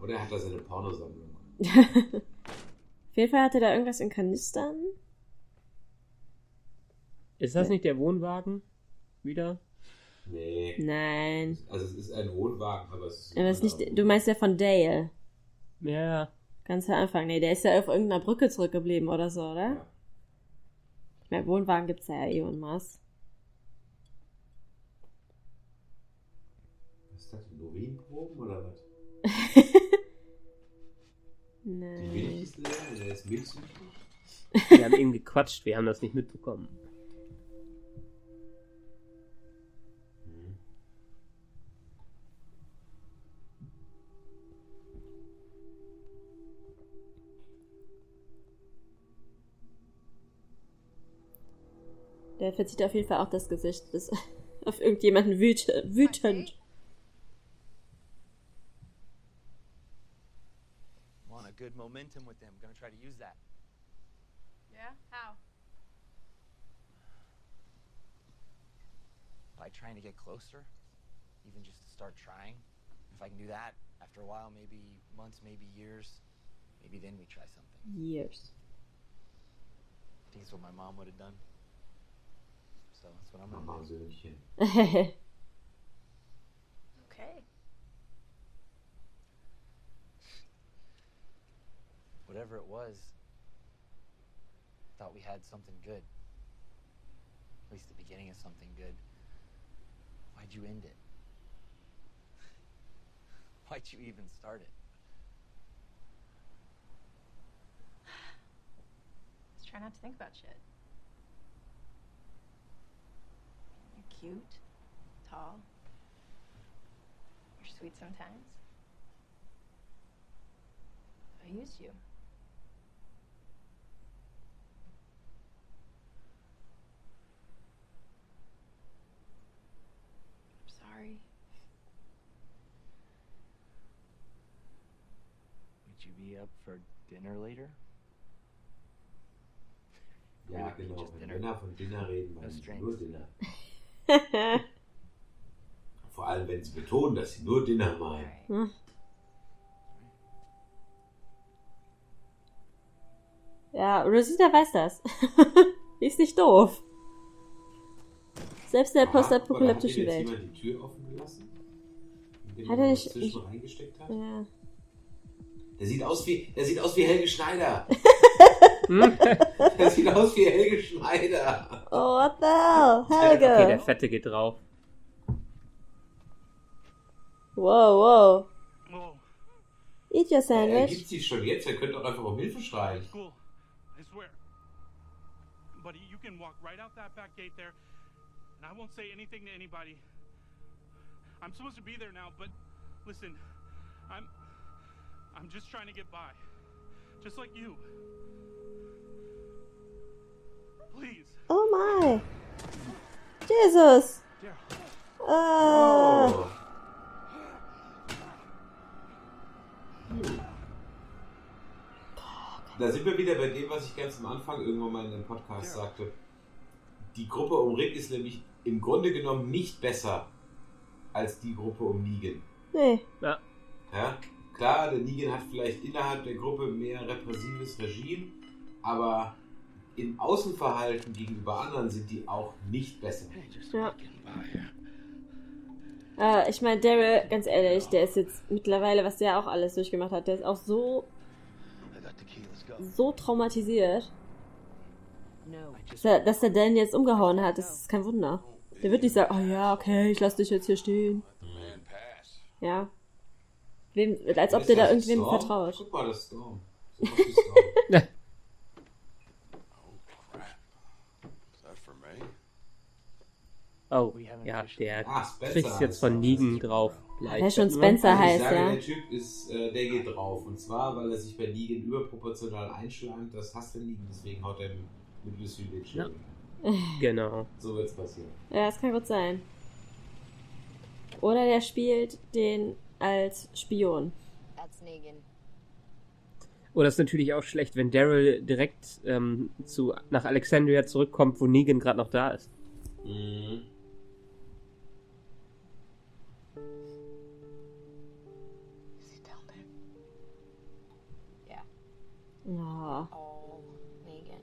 Oder hat er seine Pornosammlung? [LAUGHS] Auf jeden Fall hat er da irgendwas in Kanistern. Ist das nicht der Wohnwagen? Wieder? Nee. Nein. Also es ist ein Wohnwagen, aber es ist. Aber ist nicht, du meinst ja von Dale. Ja. Ganz am Anfang. Nee, der ist ja auf irgendeiner Brücke zurückgeblieben oder so, oder? Ja. Ich meine, Wohnwagen gibt's ja eh und Maß. Was ist das? Urinproben oder was? [LAUGHS] Die Nein. Milch ist leer, der ist milchsüchtig. Wir haben eben gequatscht, wir haben das nicht mitbekommen. Der verzieht auf jeden Fall auch das Gesicht bis [LAUGHS] auf irgendjemanden wüt wütend. Want a good momentum with them. Gonna try to use that. Yeah? How? By trying to get closer, even just to start trying. If I can do that, after a while, maybe months, maybe years, maybe then we try something. Years. I think it's what my mom would have done. So that's what I'm gonna Mama do. [LAUGHS] Okay. Whatever it was, thought we had something good. At least the beginning of something good. Why'd you end it? [LAUGHS] Why'd you even start it? [SIGHS] Let's try not to think about shit. You're cute, tall. You're sweet sometimes. I used you. I'm sorry. Would you be up for dinner later? Ja, Really, genau. just Wenn dinner. Männer von Dinner reden, No meinen sie strings. nur Dinner. [LAUGHS] [LAUGHS] Vor allem, wenn sie betonen, dass sie nur Dinner meinen. Hm. Ja, Rosita weiß das. [LAUGHS] Die ist nicht doof. Selbst in der postapokalyptischen hat Welt. jetzt jemand die Tür offen gelassen? Hat er nicht- zwischen ich- reingesteckt hat? Ja. Der sieht aus wie, der sieht aus wie Helge Schneider. [LAUGHS] [LAUGHS] der sieht aus wie Helge Schneider. Oh, what the hell? Helge. Okay, der Fette geht drauf. Wow, wow. Eat your Er sandwich. gibt sich schon jetzt, er könnte auch einfach um Hilfe schreien. Cool. I swear. Buddy, you can walk right out that back gate there, and I won't say anything to anybody. I'm supposed to be there now, but listen, I'm I'm just trying to get by. Just like you. Please. Oh my. Jesus! Ah. Oh. Da sind wir wieder bei dem, was ich ganz am Anfang irgendwann mal in dem Podcast sagte. Die Gruppe um Rick ist nämlich im Grunde genommen nicht besser als die Gruppe um Negan. Nee. Ja. Ja, klar, der Negan hat vielleicht innerhalb der Gruppe mehr repressives Regime, aber im Außenverhalten gegenüber anderen sind die auch nicht besser. Ja. Äh, ich meine, Daryl, ganz ehrlich, der ist jetzt mittlerweile, was der auch alles durchgemacht hat, der ist auch so so traumatisiert, dass er, dass er Dan jetzt umgehauen hat. Das ist kein Wunder. Der wird nicht sagen, oh ja, okay, ich lass dich jetzt hier stehen. Ja. Wem, als ob der da irgendwem Storm? vertraut. Guck mal, das ist Storm. So macht die Storm. Is that for me? Oh, ja, der Ah, Spencer kriegt's jetzt von er. Negan drauf. Der schon. Spencer Also ich heißt, sage, ja. der Typ ist, äh, der geht drauf. Und zwar, weil er sich bei Negan überproportional einschlangt. Das hasst der Negan, deswegen haut er mit Lucy. Ja. Genau. [LAUGHS] So wird's passieren. Ja, das kann gut sein. Oder der spielt den als Spion. That's Negan. Oder ist natürlich auch schlecht, wenn Daryl direkt ähm, zu, nach Alexandria zurückkommt, wo Negan gerade noch da ist. Mhm. Ja. All oh, Negan.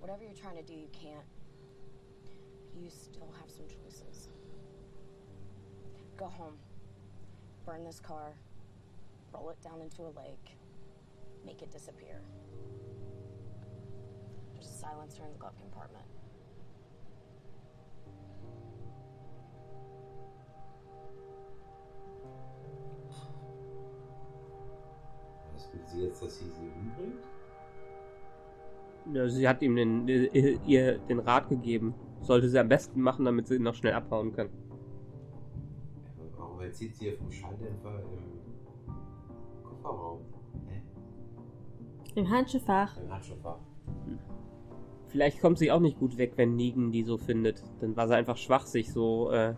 Whatever you're trying to do, you can't. You still have some choices. Go home. Burn this car. Roll it down into a lake. Make it disappear. There's a silencer in the glove compartment. Will sie jetzt, dass sie sie umbringt? Ja, sie hat ihm den, ihr den Rat gegeben. Sollte sie am besten machen, damit sie noch schnell abhauen kann. Warum erzählt sie hier vom Schalldämpfer im Kofferraum? Hä? Im Handschuhfach. Im Handschuhfach. Vielleicht kommt sie auch nicht gut weg, wenn Negan die so findet. Dann war sie einfach schwach, sich so äh,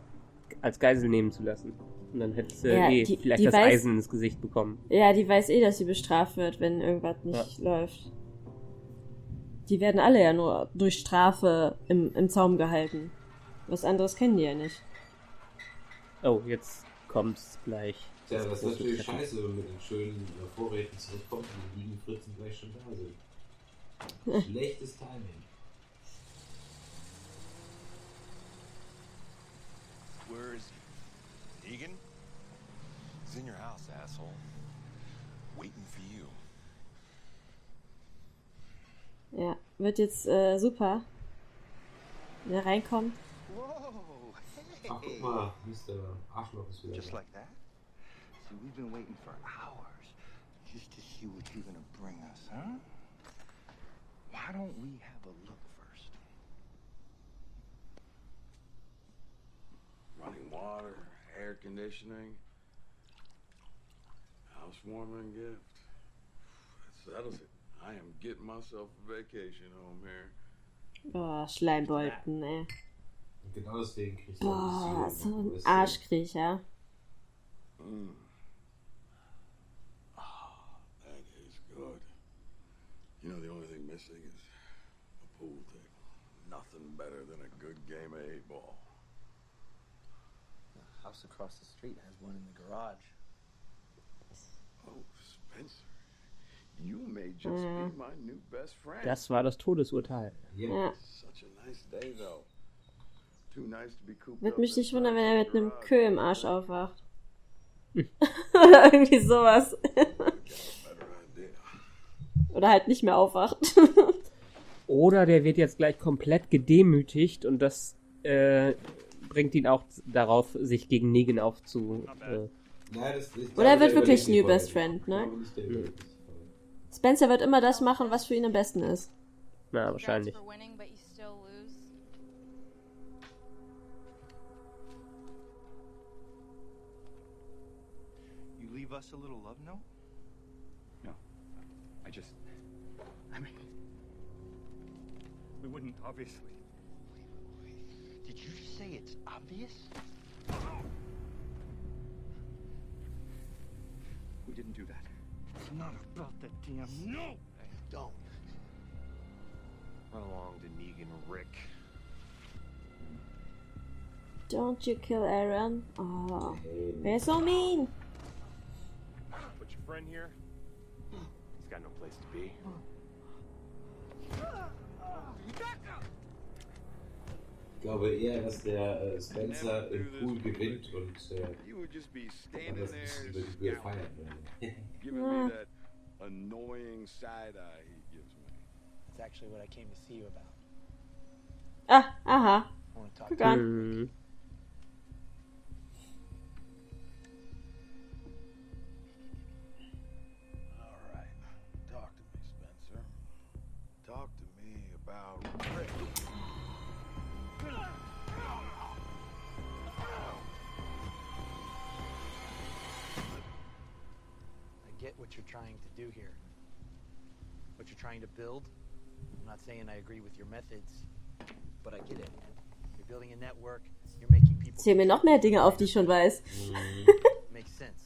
als Geisel nehmen zu lassen. Und dann hätte sie Ja, eh die- vielleicht die das weiß- Eisen ins Gesicht bekommen. Ja, die weiß eh, dass sie bestraft wird, wenn irgendwas nicht läuft. Die werden alle ja nur durch Strafe im, im Zaum gehalten. Was anderes kennen die ja nicht. Oh, jetzt kommt's gleich. Tja, das ist große natürlich Treffen. scheiße, wenn man mit den schönen äh, Vorräten zurückkommt und die liegen Fritzen gleich schon da sind. [LAUGHS] Schlechtes Timing. Where is he? Negan? He's in your house, asshole. Waiting for you. Ja, wird jetzt äh, super. Wenn er reinkommt. Ach, guck mal, Mr. Arschloch ist wieder Just like that? See, we've been waiting for hours just to see what you're gonna bring us, huh? Why don't we have a look first? Running water, air conditioning, housewarming gift. That settles it. I am getting myself a vacation home here. Boah, Schleimbolten, ey. Und genau deswegen kriegst du Boah, so ein Weißt du? Arschkriecher. Mm. Ah, that is good. You know, the only thing missing house across the street has one in the garage. Oh, Spencer, you may just be my new best friend. Das war das Todesurteil. Ja. Such a nice day, though. Too nice to be cooped Würde mich nicht wundern, wenn er mit einem Kö im Arsch aufwacht. [LAUGHS] Oder irgendwie sowas. Oder halt nicht mehr aufwacht. Oder der wird jetzt gleich komplett gedemütigt und das äh, bringt ihn auch darauf, sich gegen Negan aufzu. Äh, Nein, das, ich Oder er wird wirklich New Best. Friend, ne? Vorher. Spencer wird immer das machen, was für ihn am besten ist. na, wahrscheinlich. leave us a little love note? No. I just. I mean, We wouldn't, obviously. Did you say it's obvious? We didn't do that. It's not about the damn. No! Hey, don't. Run along to Negan Rick. Don't you kill Aaron. Oh, they're so mean. Put your friend here. He's got no place to be. Ich glaube eher, dass der äh, Spencer im Pool gewinnt und äh, das nicht über die gefeiert wird. giving Ah. me. That annoying what you're trying to do here. What you're trying to build. I'm not saying I agree with your methods, but I get it. You're building a network. You're making people. Zähl mir noch mehr Dinge auf, die ich schon weiß. [LAUGHS] Makes sense.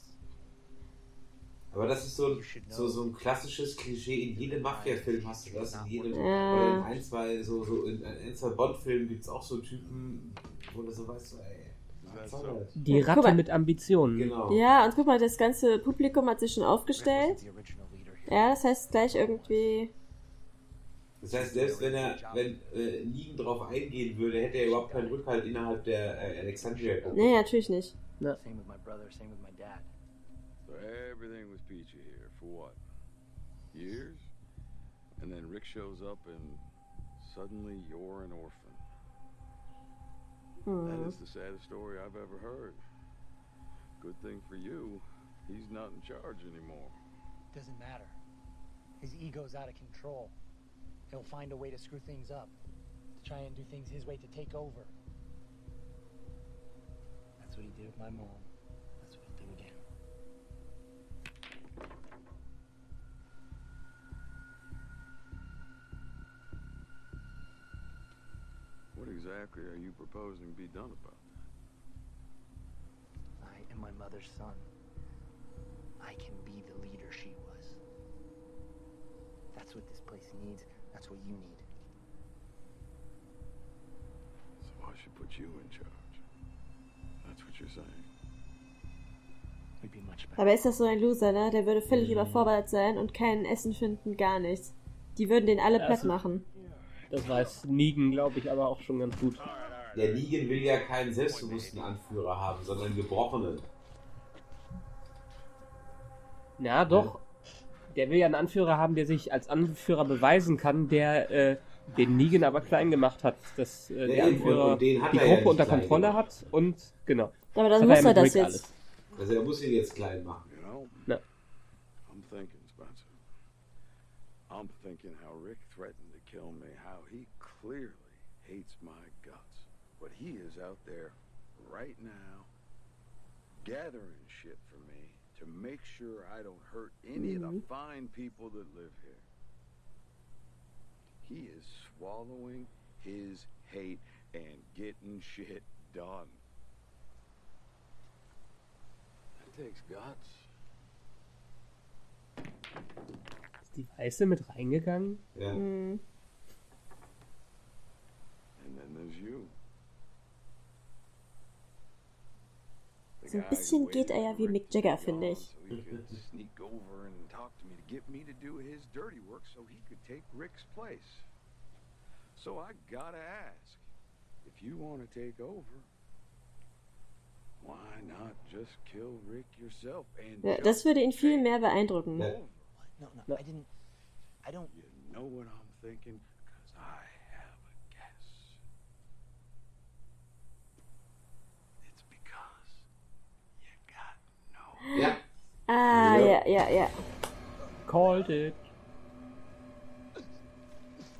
Aber das ist so ein, so, so ein klassisches Klischee. In jedem Mafia-Film hast du das. In jedem, Ja. oder in ein, zwei, so, so in ein, zwei Bond-Filmen gibt es auch so Typen, wo du so weißt, so, ey, was soll das? Die Guck Ratte mal. mit Ambitionen. Genau. Ja, und guck mal, das ganze Publikum hat sich schon aufgestellt. Ja, das heißt gleich irgendwie. Das heißt, selbst wenn er, wenn äh, Negan drauf eingehen würde, hätte er überhaupt keinen Rückhalt innerhalb der äh, Alexandria. Nee, natürlich nicht. Same with my brother, same with my dad. So everything was peachy here for what? Years? And then Rick shows up and suddenly you're an orphan. That mm-hmm. is the saddest story I've ever heard. Good thing for you, he's not in charge anymore. Doesn't matter. His ego's out of control. He'll find a way to screw things up, to try and do things his way to take over. That's what he did with my mom. What exactly are you proposing be done about I am my mother's son. I can be the leader she was. That's what this place needs. That's what you need. So I should put you in charge. That's what you're saying. We'd be much better. Aber ist das so ein Loser, ne? Der würde völlig überfordert sein und kein Essen finden, gar nichts. Die würden den alle Ja, platt also- machen. Das weiß Negan, glaube ich, aber auch schon ganz gut. Der Negan will ja keinen selbstbewussten Anführer haben, sondern einen gebrochenen. Ja, doch. Der will ja einen Anführer haben, der sich als Anführer beweisen kann, der äh, den Negan aber klein gemacht hat. Dass äh, Ja, der eben, Anführer und den hat die er ja Gruppe nicht unter Kontrolle gemacht. hat und genau. Aber dann muss ja er mit das Rick jetzt. alles. Also er muss ihn jetzt klein machen. You know? No. I'm thinking, Spencer. I'm thinking clearly hates my guts. But he is out there right now gathering shit for me to make sure I don't hurt any of the fine people that live here. He is swallowing his hate and getting shit done. That takes guts. Ist die Weiße mit reingegangen? Ja. Mhm. So ein bisschen geht er ja wie Mick Jagger, finde ich. So he could sneak over and talk to me to get me to do his dirty work so he could take Rick's place. So I gotta ask, if you want to take over, why not just kill Rick yourself and Ja, das würde ihn viel mehr beeindrucken. No, no, I didn't. I don't. You know what I'm thinking? Ja. Ah, ja, ja, ja. Called it.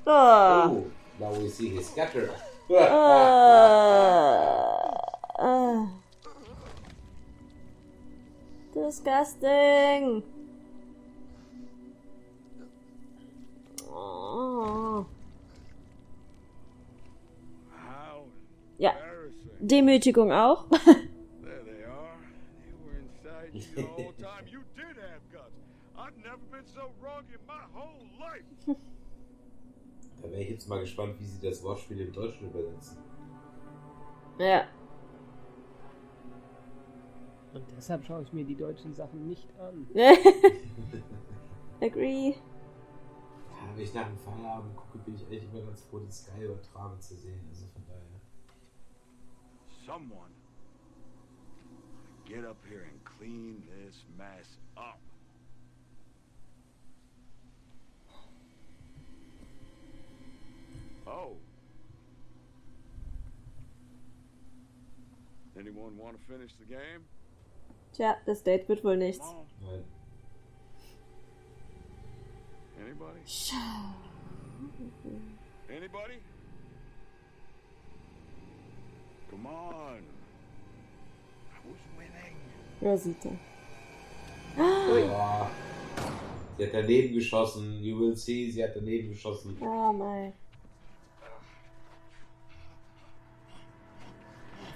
Oh. oh. Now we see his scatter. uh, uh, disgusting. Oh. Ja. Demütigung auch. [LAUGHS] the whole time. You did have guts. I've never been so wrong in my whole life. Da wäre ich jetzt mal gespannt, wie sie das Wortspiel im Deutschen übersetzen. ja. Und deshalb schaue ich mir die deutschen Sachen nicht an. [LAUGHS] Agree. Ja, wenn ich nach dem Feierabend gucke, bin ich eigentlich immer ganz froh, die Sky übertragen zu sehen. Also von daher. Someone get up here and clean this mess up. Oh. Anyone want to finish the game? Tja, das Date wird wohl nichts. Nein. Anybody? Anybody? Come on. Winning? Rosita. Ja. Sie hat daneben geschossen. You will see, sie hat daneben geschossen. Oh mein.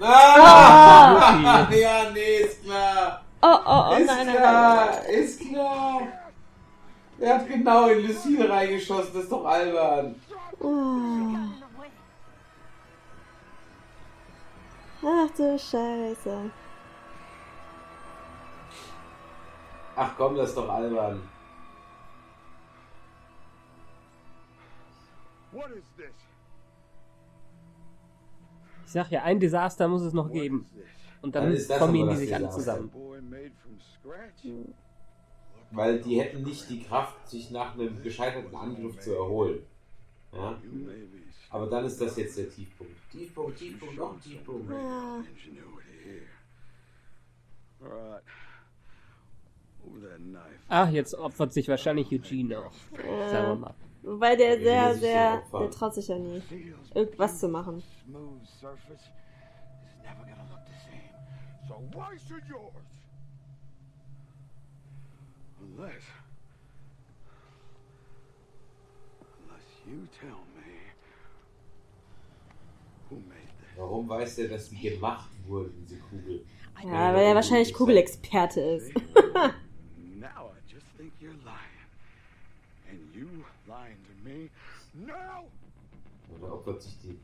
Ah! [LAUGHS] ja, nee, ist klar. Oh, oh, oh, ist nein, nein, klar, nein. ist klar. Er hat genau in Lucille reingeschossen, das ist doch albern. Oh. Ach du Scheiße. Ach komm, das ist doch albern. What is this? Ich sag ja, ein Desaster muss es noch geben. Und dann Dann aber die sich alle zusammen. Weil die hätten nicht die Kraft, sich nach einem gescheiterten Angriff zu erholen. Ja? Aber dann ist das jetzt der Tiefpunkt. Tiefpunkt, Tiefpunkt, noch ein Tiefpunkt. Ingenuity here. Alright. Over that knife. Ach, jetzt opfert sich wahrscheinlich Eugene auch. Sagen wir mal. Wobei der sehr, sehr, der traut sich ja nie, irgendwas zu machen. Smooth surface is never gonna look the same. So why should yours? Unless. Unless you tell me who made this. Warum weiß der, dass die gemacht wurde, diese Kugel? Ja, weil er wahrscheinlich Kugelexperte ist. [LAUGHS] me now? Oder opfert sich die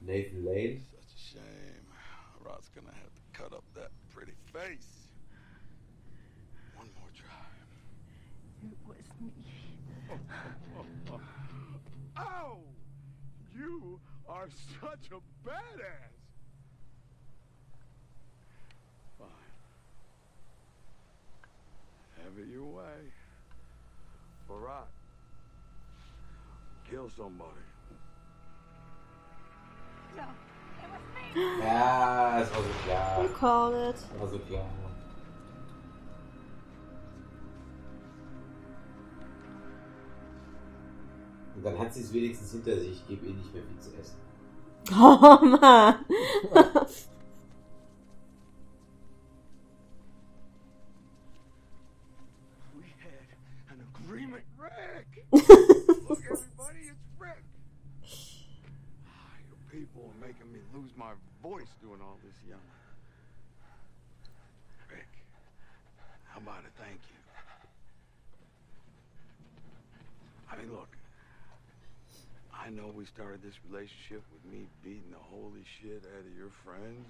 Nathan Lane? Such a shame. Rod's gonna have to cut up that pretty face. One more try. It was me. [LAUGHS] Oh! You are such a badass! Fine. Have it your way. Barat. Kill somebody. No, it was me. Ja, es war so klar. You called it. Es war so klar. Und dann hat sie es wenigstens hinter sich. Ich gebe eh nicht mehr viel zu essen. [LAUGHS] Oh Mann. [LAUGHS] lose my voice doing all this yelling. Rick, how about a thank you? I mean, look, I know we started this relationship with me beating the holy shit out of your friends.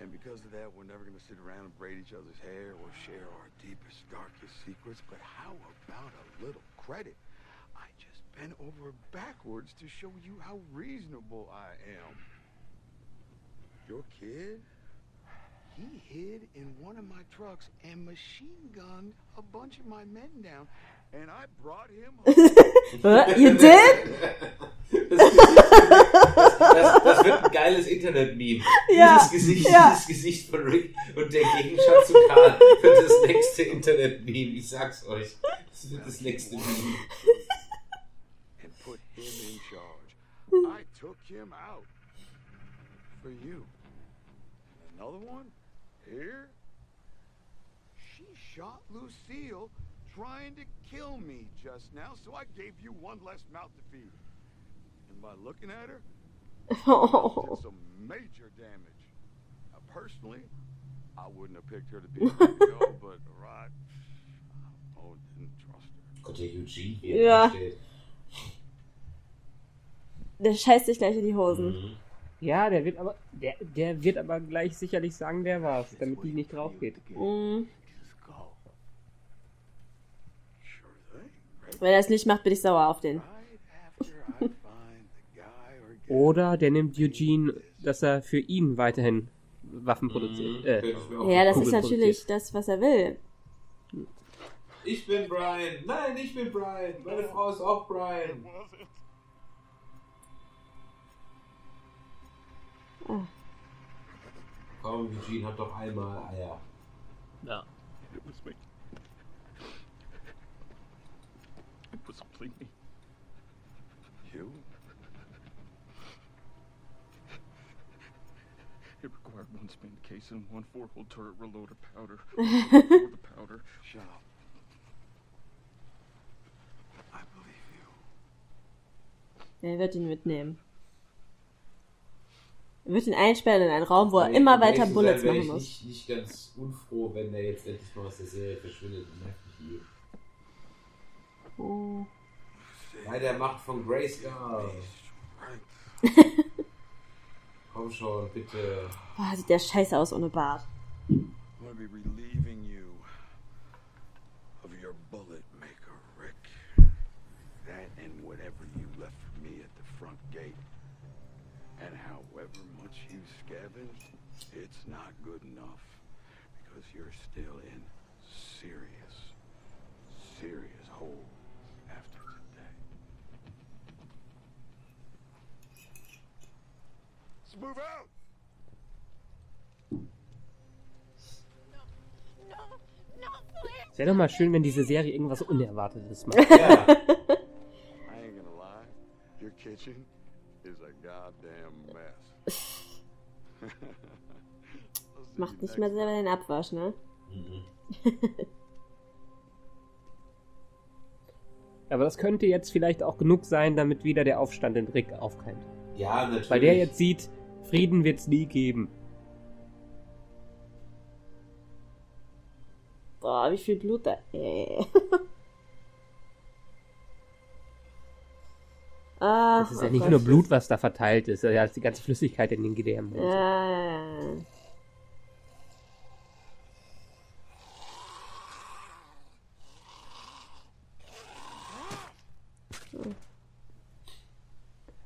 And because of that, we're never going to sit around and braid each other's hair or share our deepest, darkest secrets. But how about a little credit? I just bent over backwards to show you how reasonable I am. Your kid? He hid in one of my trucks and machine gunned a bunch of my men down. And I brought him What? [LAUGHS] You did? Das, das, das wird ein geiles Internet-Meme. [LAUGHS] Ja, Dieses Gesicht, ja. dieses Gesicht von Rick und der Gegenstand zu Karl wird das nächste Internet-Meme. Ich sag's euch. Das wird das nächste Meme. and put him in charge. I took him out for you. And another one here. She shot Lucille trying to kill me just now, so I gave you one less mouth to feed. And by looking at her, [LAUGHS] Oh. Did some major damage. Now, personally, I wouldn't have picked her to be the [LAUGHS] girl, but right, oh, didn't trust her. Gott, der Eugene, wie er Ja. Der scheißt sich gleich in die Hosen. Mhm. Ja, der wird aber, der, der wird aber gleich sicherlich sagen, der war's, damit die nicht drauf geht. Mhm. Wenn er es nicht macht, bin ich sauer auf den. [LAUGHS] Oder der nimmt Eugene, dass er für ihn weiterhin Waffen produziert. Äh, Ja, das ist Kugeln natürlich das, was er will. Ich bin Brian. Nein, ich bin Brian. Meine Frau ist auch Brian. Ah. Komm, Eugene hat doch einmal Eier. Ja. It was me. It was completely. You? It required one spent case and one four-hole turret reloader powder. [LAUGHS] For the powder. Shut up. I believe you. Er wird ihn mitnehmen. Er wird ihn einsperren in einen Raum, wo er Um immer weiter sein, Bullets wär machen ich muss. Nicht, nicht ganz unfroh, wenn er jetzt endlich mal aus der Serie verschwindet. Das nervt mich hier. Oh. Bei der Macht von Grayskull. [LAUGHS] Komm schon, bitte. Boah, sieht der scheiße aus ohne Bart. I'm gonna be relieving you of your bullet maker, Rick. That and whatever you left for me at the front gate. And however much you scavenged, it's not good enough. Because you're still in serious, serious hole after today. Let's move out! Es wäre doch mal schön, wenn diese Serie irgendwas Unerwartetes macht. [LAUGHS] I ain't gonna lie, your kitchen is a goddamn mess. [LAUGHS] Macht nicht mal selber den Abwasch, ne? [LAUGHS] Aber das könnte jetzt vielleicht auch genug sein, damit wieder der Aufstand in Rick aufkeimt. Ja, natürlich. Weil der jetzt sieht, Frieden wird's nie geben. Boah, wie viel Blut da. Äh. [LAUGHS] Ach, Das ist ja oh nicht Gott. nur Blut, was da verteilt ist, ja, das ist die ganze Flüssigkeit in den Gedärmen. Ja, ja, ja.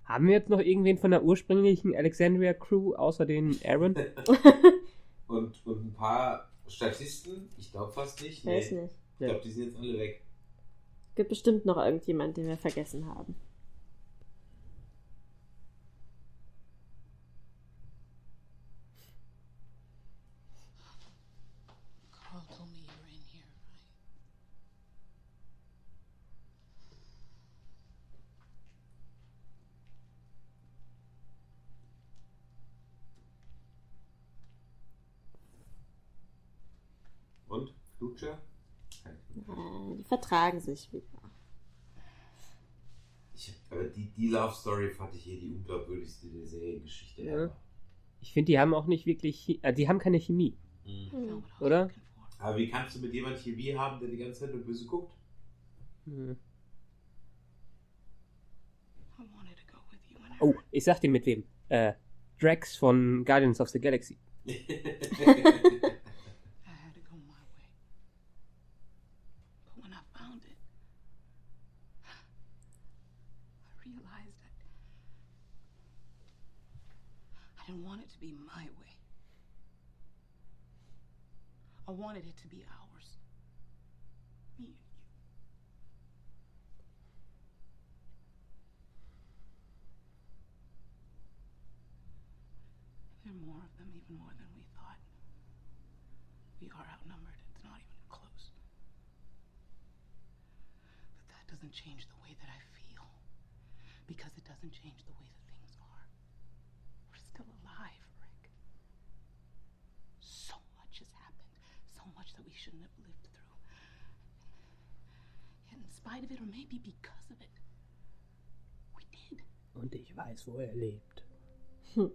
Haben wir jetzt noch irgendwen von der ursprünglichen Alexandria Crew außer den Aaron? [LAUGHS] [LAUGHS] Und, und ein paar Statisten? Ich glaube fast nicht. Weiß nicht. Ich glaube, die sind jetzt alle weg. Gibt bestimmt noch irgendjemand, den wir vergessen haben. Carl told me you were in here, right? Und? Lutscher? Äh, die vertragen sich wieder. Ich, aber die, die Love Story fand ich hier die unglaubwürdigste der Seriengeschichte Ja. Ich finde, die haben auch nicht wirklich, äh, die haben keine Chemie, Mhm. oder? Aber wie kannst du mit jemandem Chemie haben, der die ganze Zeit nur böse guckt? Hm. I wanted to go with you and Oh, ich sag dir mit wem. Äh, Drax von Guardians of the Galaxy. [LAUGHS] [LAUGHS] found it, I realized that I didn't want it to be my way. I wanted it to be ours. Me and you. There are more of them, even more than we thought. We are outnumbered. It's not even close. But that doesn't change the way that I feel. Because it doesn't change the way that things are. We're still alive, Rick. So much has happened. So much that we shouldn't have lived through. Yet in spite of it, or maybe because of it, we did. Und ich weiß, wo er lebt. Hm.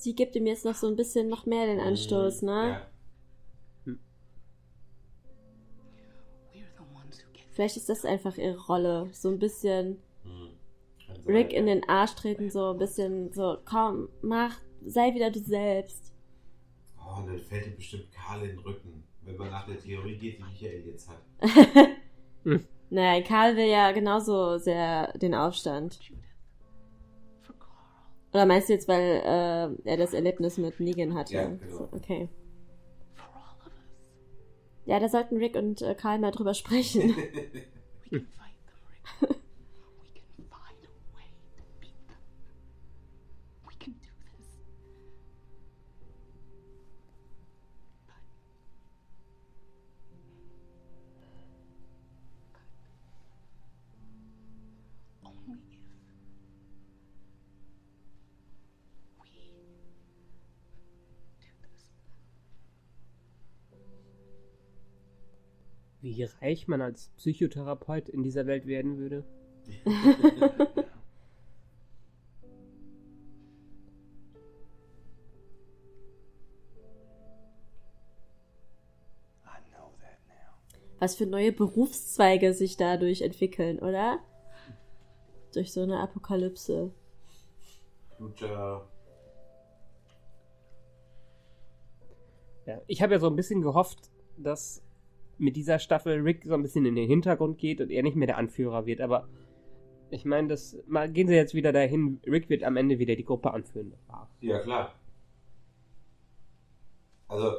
Sie gibt ihm jetzt noch so ein bisschen noch mehr den Anstoß, ne? Vielleicht ist das einfach ihre Rolle. So ein bisschen Kann sein, Rick in ja. den Arsch treten, so ein bisschen so, komm, mach, sei wieder du selbst. Oh, und dann fällt ihm bestimmt Karl in den Rücken, wenn man nach der Theorie geht, die Michael jetzt hat. [LAUGHS] Naja, Karl will ja genauso sehr den Aufstand. Oder meinst du jetzt, weil äh, er das Erlebnis mit Negan hatte? Ja, genau. Okay. Ja, da sollten Rick und äh, Karl mal drüber sprechen. [LAUGHS] [LAUGHS] Wie reich man als Psychotherapeut in dieser Welt werden würde? [LAUGHS] Was für neue Berufszweige sich dadurch entwickeln, oder? Durch so eine Apokalypse. Future. Ja, ich habe ja so ein bisschen gehofft, dass mit dieser Staffel Rick so ein bisschen in den Hintergrund geht und er nicht mehr der Anführer wird, aber ich meine, das mal gehen sie jetzt wieder dahin, Rick wird am Ende wieder die Gruppe anführen. Ja, klar. Also,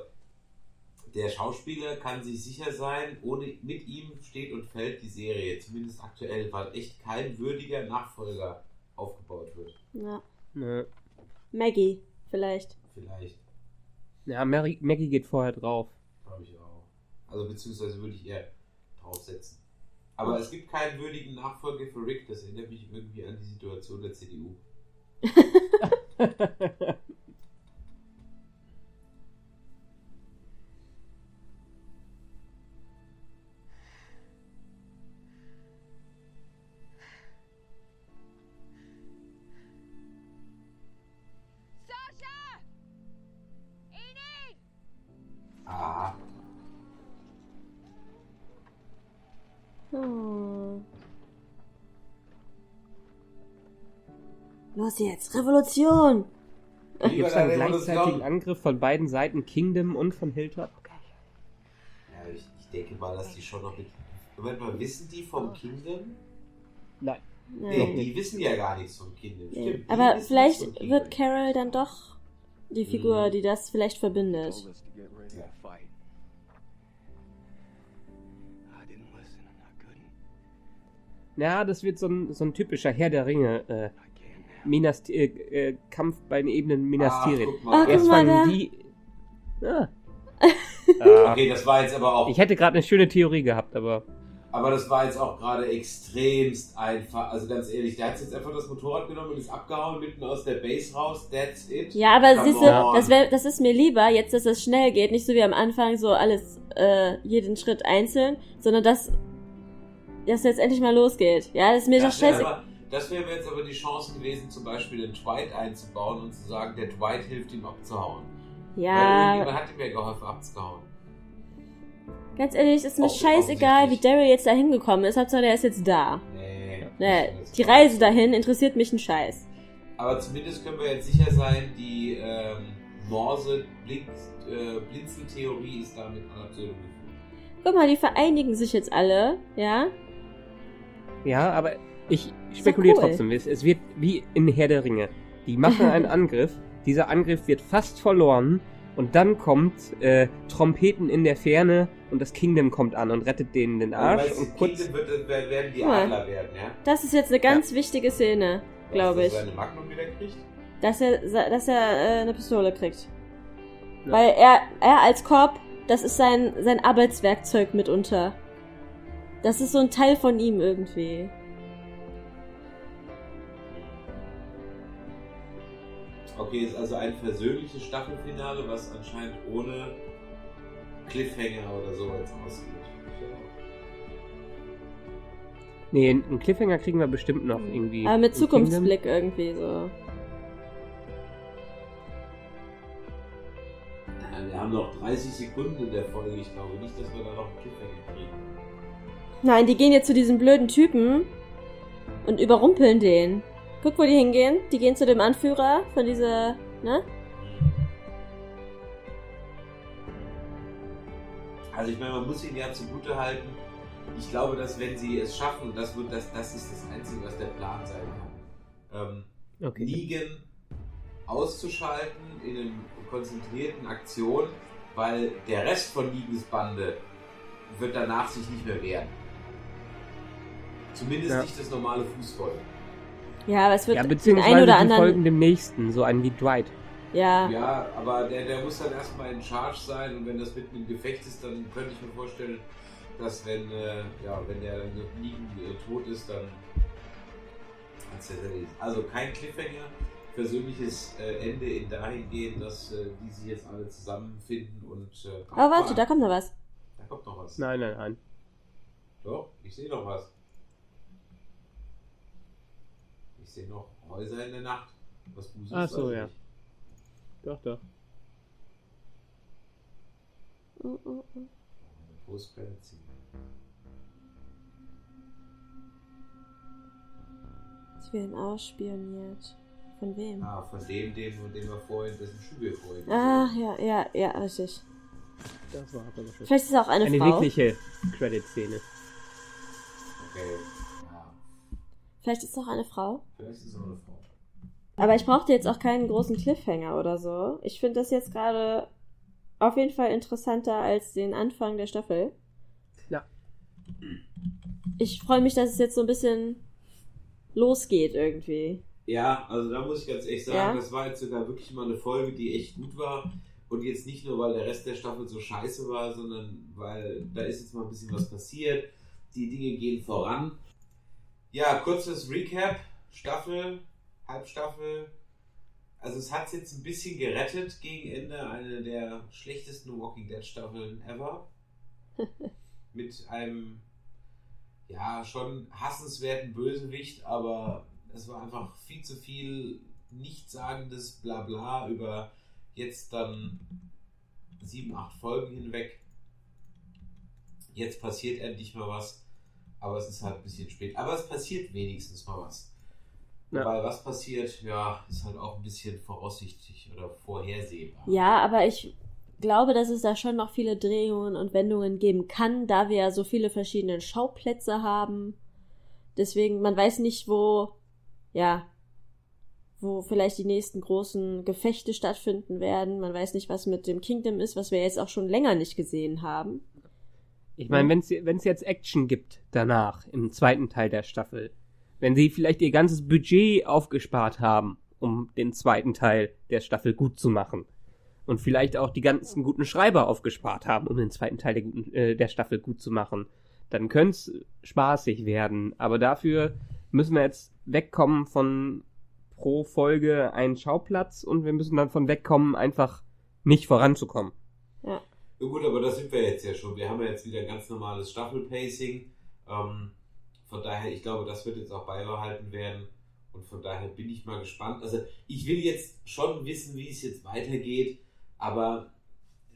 der Schauspieler kann sich sicher sein, ohne, mit ihm steht und fällt die Serie, zumindest aktuell, weil echt kein würdiger Nachfolger aufgebaut wird. Ja. Ne. Maggie, vielleicht. Vielleicht, Ja, Mary, Maggie geht vorher drauf. glaube ich auch. Also, beziehungsweise würde ich eher draufsetzen. Aber es gibt keinen würdigen Nachfolger für Rick, das erinnert mich irgendwie an die Situation der CDU. [LAUGHS] jetzt, Revolution! Gibt es einen gleichzeitigen Angriff von beiden Seiten, Kingdom und von Hilltop? Ja, ich, ich denke mal, dass die schon noch mit. Moment mal, wissen die vom Kingdom? Nein. Nee, Nein. die wissen ja gar nichts vom Kingdom. Nee. Stimmt, Aber vielleicht wird Carol dann doch die Figur, Mhm. die das vielleicht verbindet. Couldn't. Ja, das wird so ein, so ein typischer Herr der Ringe. Minas, äh, äh, Kampf bei den Ebenen Minas Ach, Tirith. guck mal. Ah, Erst guck mal fangen da. die. [LAUGHS] Ja. Okay, das war jetzt aber auch. Ich hätte gerade eine schöne Theorie gehabt, aber. Aber das war jetzt auch gerade extremst einfach. Also ganz ehrlich, der hat jetzt einfach das Motorrad genommen und ist abgehauen mitten aus der Base raus. That's it. Ja, aber Come siehst du, das, wär, das ist mir lieber, jetzt, dass es schnell geht, nicht so wie am Anfang so alles, äh, jeden Schritt einzeln, sondern dass, dass jetzt endlich mal losgeht. Ja, das ist mir doch Das wäre scheiße. Das wäre jetzt aber die Chance gewesen, zum Beispiel den Dwight einzubauen und zu sagen, der Dwight hilft ihm abzuhauen. Weil Ja, irgendjemand hat ihm ja geholfen abzuhauen. ganz ehrlich, ist mir Offen- scheißegal, wie Daryl jetzt da hingekommen ist. Hauptsache, der ist jetzt da. Nee. Ne, die Reise dahin interessiert mich ein Scheiß. Aber zumindest können wir jetzt sicher sein, die ähm, Morse-Blinzeltheorie ist damit an geführt. Guck mal, die vereinigen sich jetzt alle, ja? Ja, aber ich spekuliere cool. trotzdem. Es, es wird wie in Herr der Ringe. Die machen einen [LAUGHS] Angriff, dieser Angriff wird fast verloren und dann kommt äh, Trompeten in der Ferne und das Kingdom kommt an und rettet denen den Arsch Also, und kurz. Wird, wird- werden die mal. Adler werden, ja? Das ist jetzt eine ganz wichtige Szene, glaube ich. Dass er seine Magnum wieder kriegt? Dass er, dass er äh, eine Pistole kriegt. Weil er, er als Cop, das ist sein, sein Arbeitswerkzeug mitunter. Das ist so ein Teil von ihm irgendwie. Okay, ist also ein versöhnliches Staffelfinale, was anscheinend ohne Cliffhanger oder so jetzt ausgeht. Nee, einen Cliffhanger kriegen wir bestimmt noch irgendwie. Aber mit im Zukunftsblick irgendwie so. Ja, wir haben noch 30 Sekunden in der Folge. Ich glaube nicht, dass wir da noch einen Cliffhanger kriegen. Nein, die gehen jetzt zu diesem blöden Typen und überrumpeln den. Guck, wo die hingehen. Die gehen zu dem Anführer von dieser, ne? Also ich meine, man muss ihn ja zugute halten. Ich glaube, dass wenn sie es schaffen, und das wird das, das ist das Einzige, was der Plan sein kann, ähm, Okay. Negan auszuschalten in einer konzentrierten Aktion, weil der Rest von Negans Bande wird danach sich nicht mehr wehren. Zumindest Ja. nicht das normale Fußvolk. Ja, aber es wird Ja, den beziehungsweise einen oder die anderen. folgen dem nächsten, so einen wie Dwight. Ja. Ja, aber der, der muss dann erstmal in Charge sein und wenn das mitten im Gefecht ist, dann könnte ich mir vorstellen, dass wenn, äh, ja, wenn der dann Negan äh, tot ist, dann hat's das erledigt. Also kein Cliffhanger, persönliches äh, Ende in dahingehend, dass äh, die sich jetzt alle zusammenfinden und äh, Oh, warte, da kommt noch was. da kommt noch was. Nein, nein, nein. Doch, ich sehe noch was. Ich sehe noch Häuser in der Nacht. Was Bußes Ach so, ja. nicht. Doch, doch. Oh, oh, oh. Post-Credit-Scene. Sie werden ausspioniert. Von wem? Ah, von dem, dem, von dem wir vorhin, dessen Schuh wir vorhin. Ah, ja, ja, ja, richtig. Das war aber schön. Vielleicht ist es auch eine Eine Frau. wirkliche Credit-Szene. Okay. Vielleicht ist es auch eine Frau. vielleicht ist es auch eine Frau. Aber ich brauchte jetzt auch keinen großen Cliffhanger oder so. Ich finde das jetzt gerade auf jeden Fall interessanter als den Anfang der Staffel. Ja. Ich freue mich, dass es jetzt so ein bisschen losgeht irgendwie. Ja, also da muss ich ganz ehrlich sagen, Ja? das war jetzt sogar wirklich mal eine Folge, die echt gut war. Und jetzt nicht nur, weil der Rest der Staffel so scheiße war, sondern weil da ist jetzt mal ein bisschen was passiert. Die Dinge gehen voran. Ja, kurzes Recap. Staffel, Halbstaffel. Also es hat jetzt ein bisschen gerettet gegen Ende. Eine der schlechtesten Walking Dead Staffeln ever. [LAUGHS] Mit einem, ja, schon hassenswerten Bösewicht, aber es war einfach viel zu viel nichtssagendes Blabla über jetzt dann sieben, acht Folgen hinweg. Jetzt passiert endlich mal was, aber es ist halt ein bisschen spät. Aber es passiert wenigstens mal was. Ja. Weil was passiert, ja, ist halt auch ein bisschen voraussichtlich oder vorhersehbar. Ja, aber ich glaube, dass es da schon noch viele Drehungen und Wendungen geben kann, da wir ja so viele verschiedene Schauplätze haben. Deswegen, man weiß nicht, wo, ja, wo vielleicht die nächsten großen Gefechte stattfinden werden. Man weiß nicht, was mit dem Kingdom ist, was wir jetzt auch schon länger nicht gesehen haben. Ich meine, wenn es jetzt Action gibt danach, im zweiten Teil der Staffel, wenn sie vielleicht ihr ganzes Budget aufgespart haben, um den zweiten Teil der Staffel gut zu machen, und vielleicht auch die ganzen guten Schreiber aufgespart haben, um den zweiten Teil der, guten, äh, der Staffel gut zu machen, dann könnte es spaßig werden. Aber dafür müssen wir jetzt wegkommen von pro Folge einen Schauplatz und wir müssen dann von wegkommen, einfach nicht voranzukommen. Ja. Ja gut, aber da sind wir jetzt ja schon. Wir haben ja jetzt wieder ein ganz normales Staffelpacing. Ähm, von daher, ich glaube, das wird jetzt auch beibehalten werden. Und von daher bin ich mal gespannt. Also ich will jetzt schon wissen, wie es jetzt weitergeht. Aber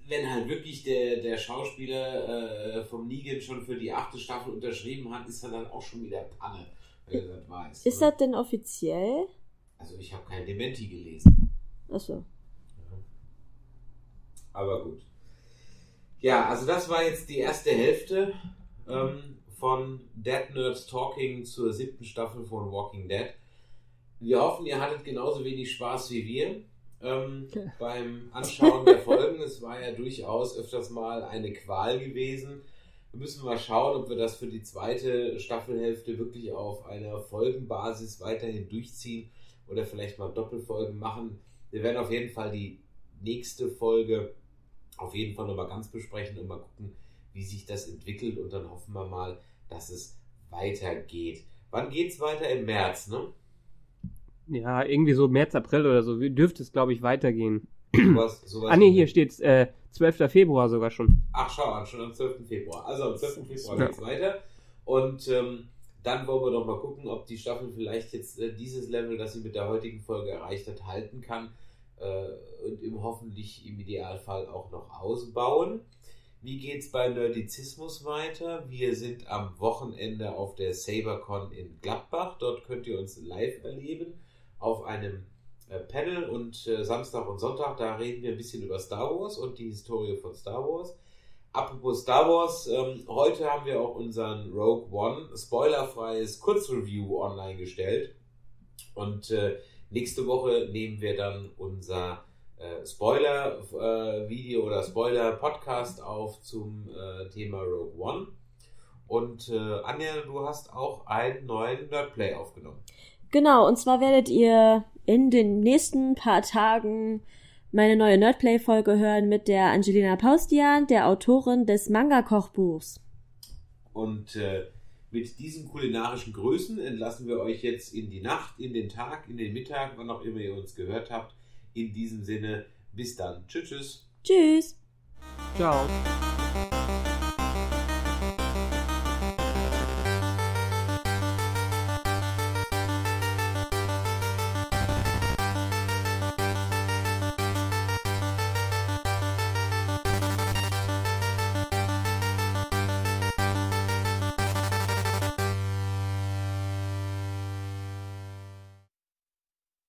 wenn halt wirklich der, der Schauspieler äh, vom Negan schon für die achte Staffel unterschrieben hat, ist er dann auch schon wieder Panne, wenn er das weiß. Ist ne? das denn offiziell? Also ich habe kein Dementi gelesen. Achso. Aber gut. Ja, also das war jetzt die erste Hälfte ähm, von Dead Nerds Talking zur siebten Staffel von Walking Dead. Wir hoffen, ihr hattet genauso wenig Spaß wie wir ähm, [LAUGHS] beim Anschauen der Folgen. Es war ja durchaus öfters mal eine Qual gewesen. Wir müssen mal schauen, ob wir das für die zweite Staffelhälfte wirklich auf einer Folgenbasis weiterhin durchziehen oder vielleicht mal Doppelfolgen machen. Wir werden auf jeden Fall die nächste Folge auf jeden Fall nochmal ganz besprechen und mal gucken, wie sich das entwickelt und dann hoffen wir mal, dass es weitergeht. Wann geht's weiter? Im März, ne? Ja, irgendwie so März, April oder so dürfte es, glaube ich, weitergehen. Sowas, [CLEARS THROAT] sowas ah nee, hier steht äh, 12. Februar sogar schon. Ach, schau an, schon am 12. Februar. Also am 12. Februar Ja. geht's weiter. Und ähm, dann wollen wir doch mal gucken, ob die Staffel vielleicht jetzt äh, dieses Level, das sie mit der heutigen Folge erreicht hat, halten kann. Äh, und im hoffentlich im Idealfall auch noch ausbauen. Wie geht's bei Nerdizismus weiter? Wir sind am Wochenende auf der SaberCon in Gladbach. Dort könnt ihr uns live erleben auf einem äh, Panel und äh, Samstag und Sonntag, da reden wir ein bisschen über Star Wars und die Historie von Star Wars. Apropos Star Wars, ähm, heute haben wir auch unseren Rogue One spoilerfreies Kurzreview online gestellt. Und äh, nächste Woche nehmen wir dann unser äh, Spoiler-Video oder Spoiler-Podcast auf zum äh, Thema Rogue One. Und äh, Anja, du hast auch einen neuen Nerdplay aufgenommen. Genau, und zwar werdet ihr in den nächsten paar Tagen meine neue Nerdplay-Folge hören mit der Angelina Paustian, der Autorin des Manga-Kochbuchs. Und äh, mit diesen kulinarischen Größen entlassen wir euch jetzt in die Nacht, in den Tag, in den Mittag, wann auch immer ihr uns gehört habt. In diesem Sinne, bis dann. Tschüss, tschüss. Tschüss. Ciao.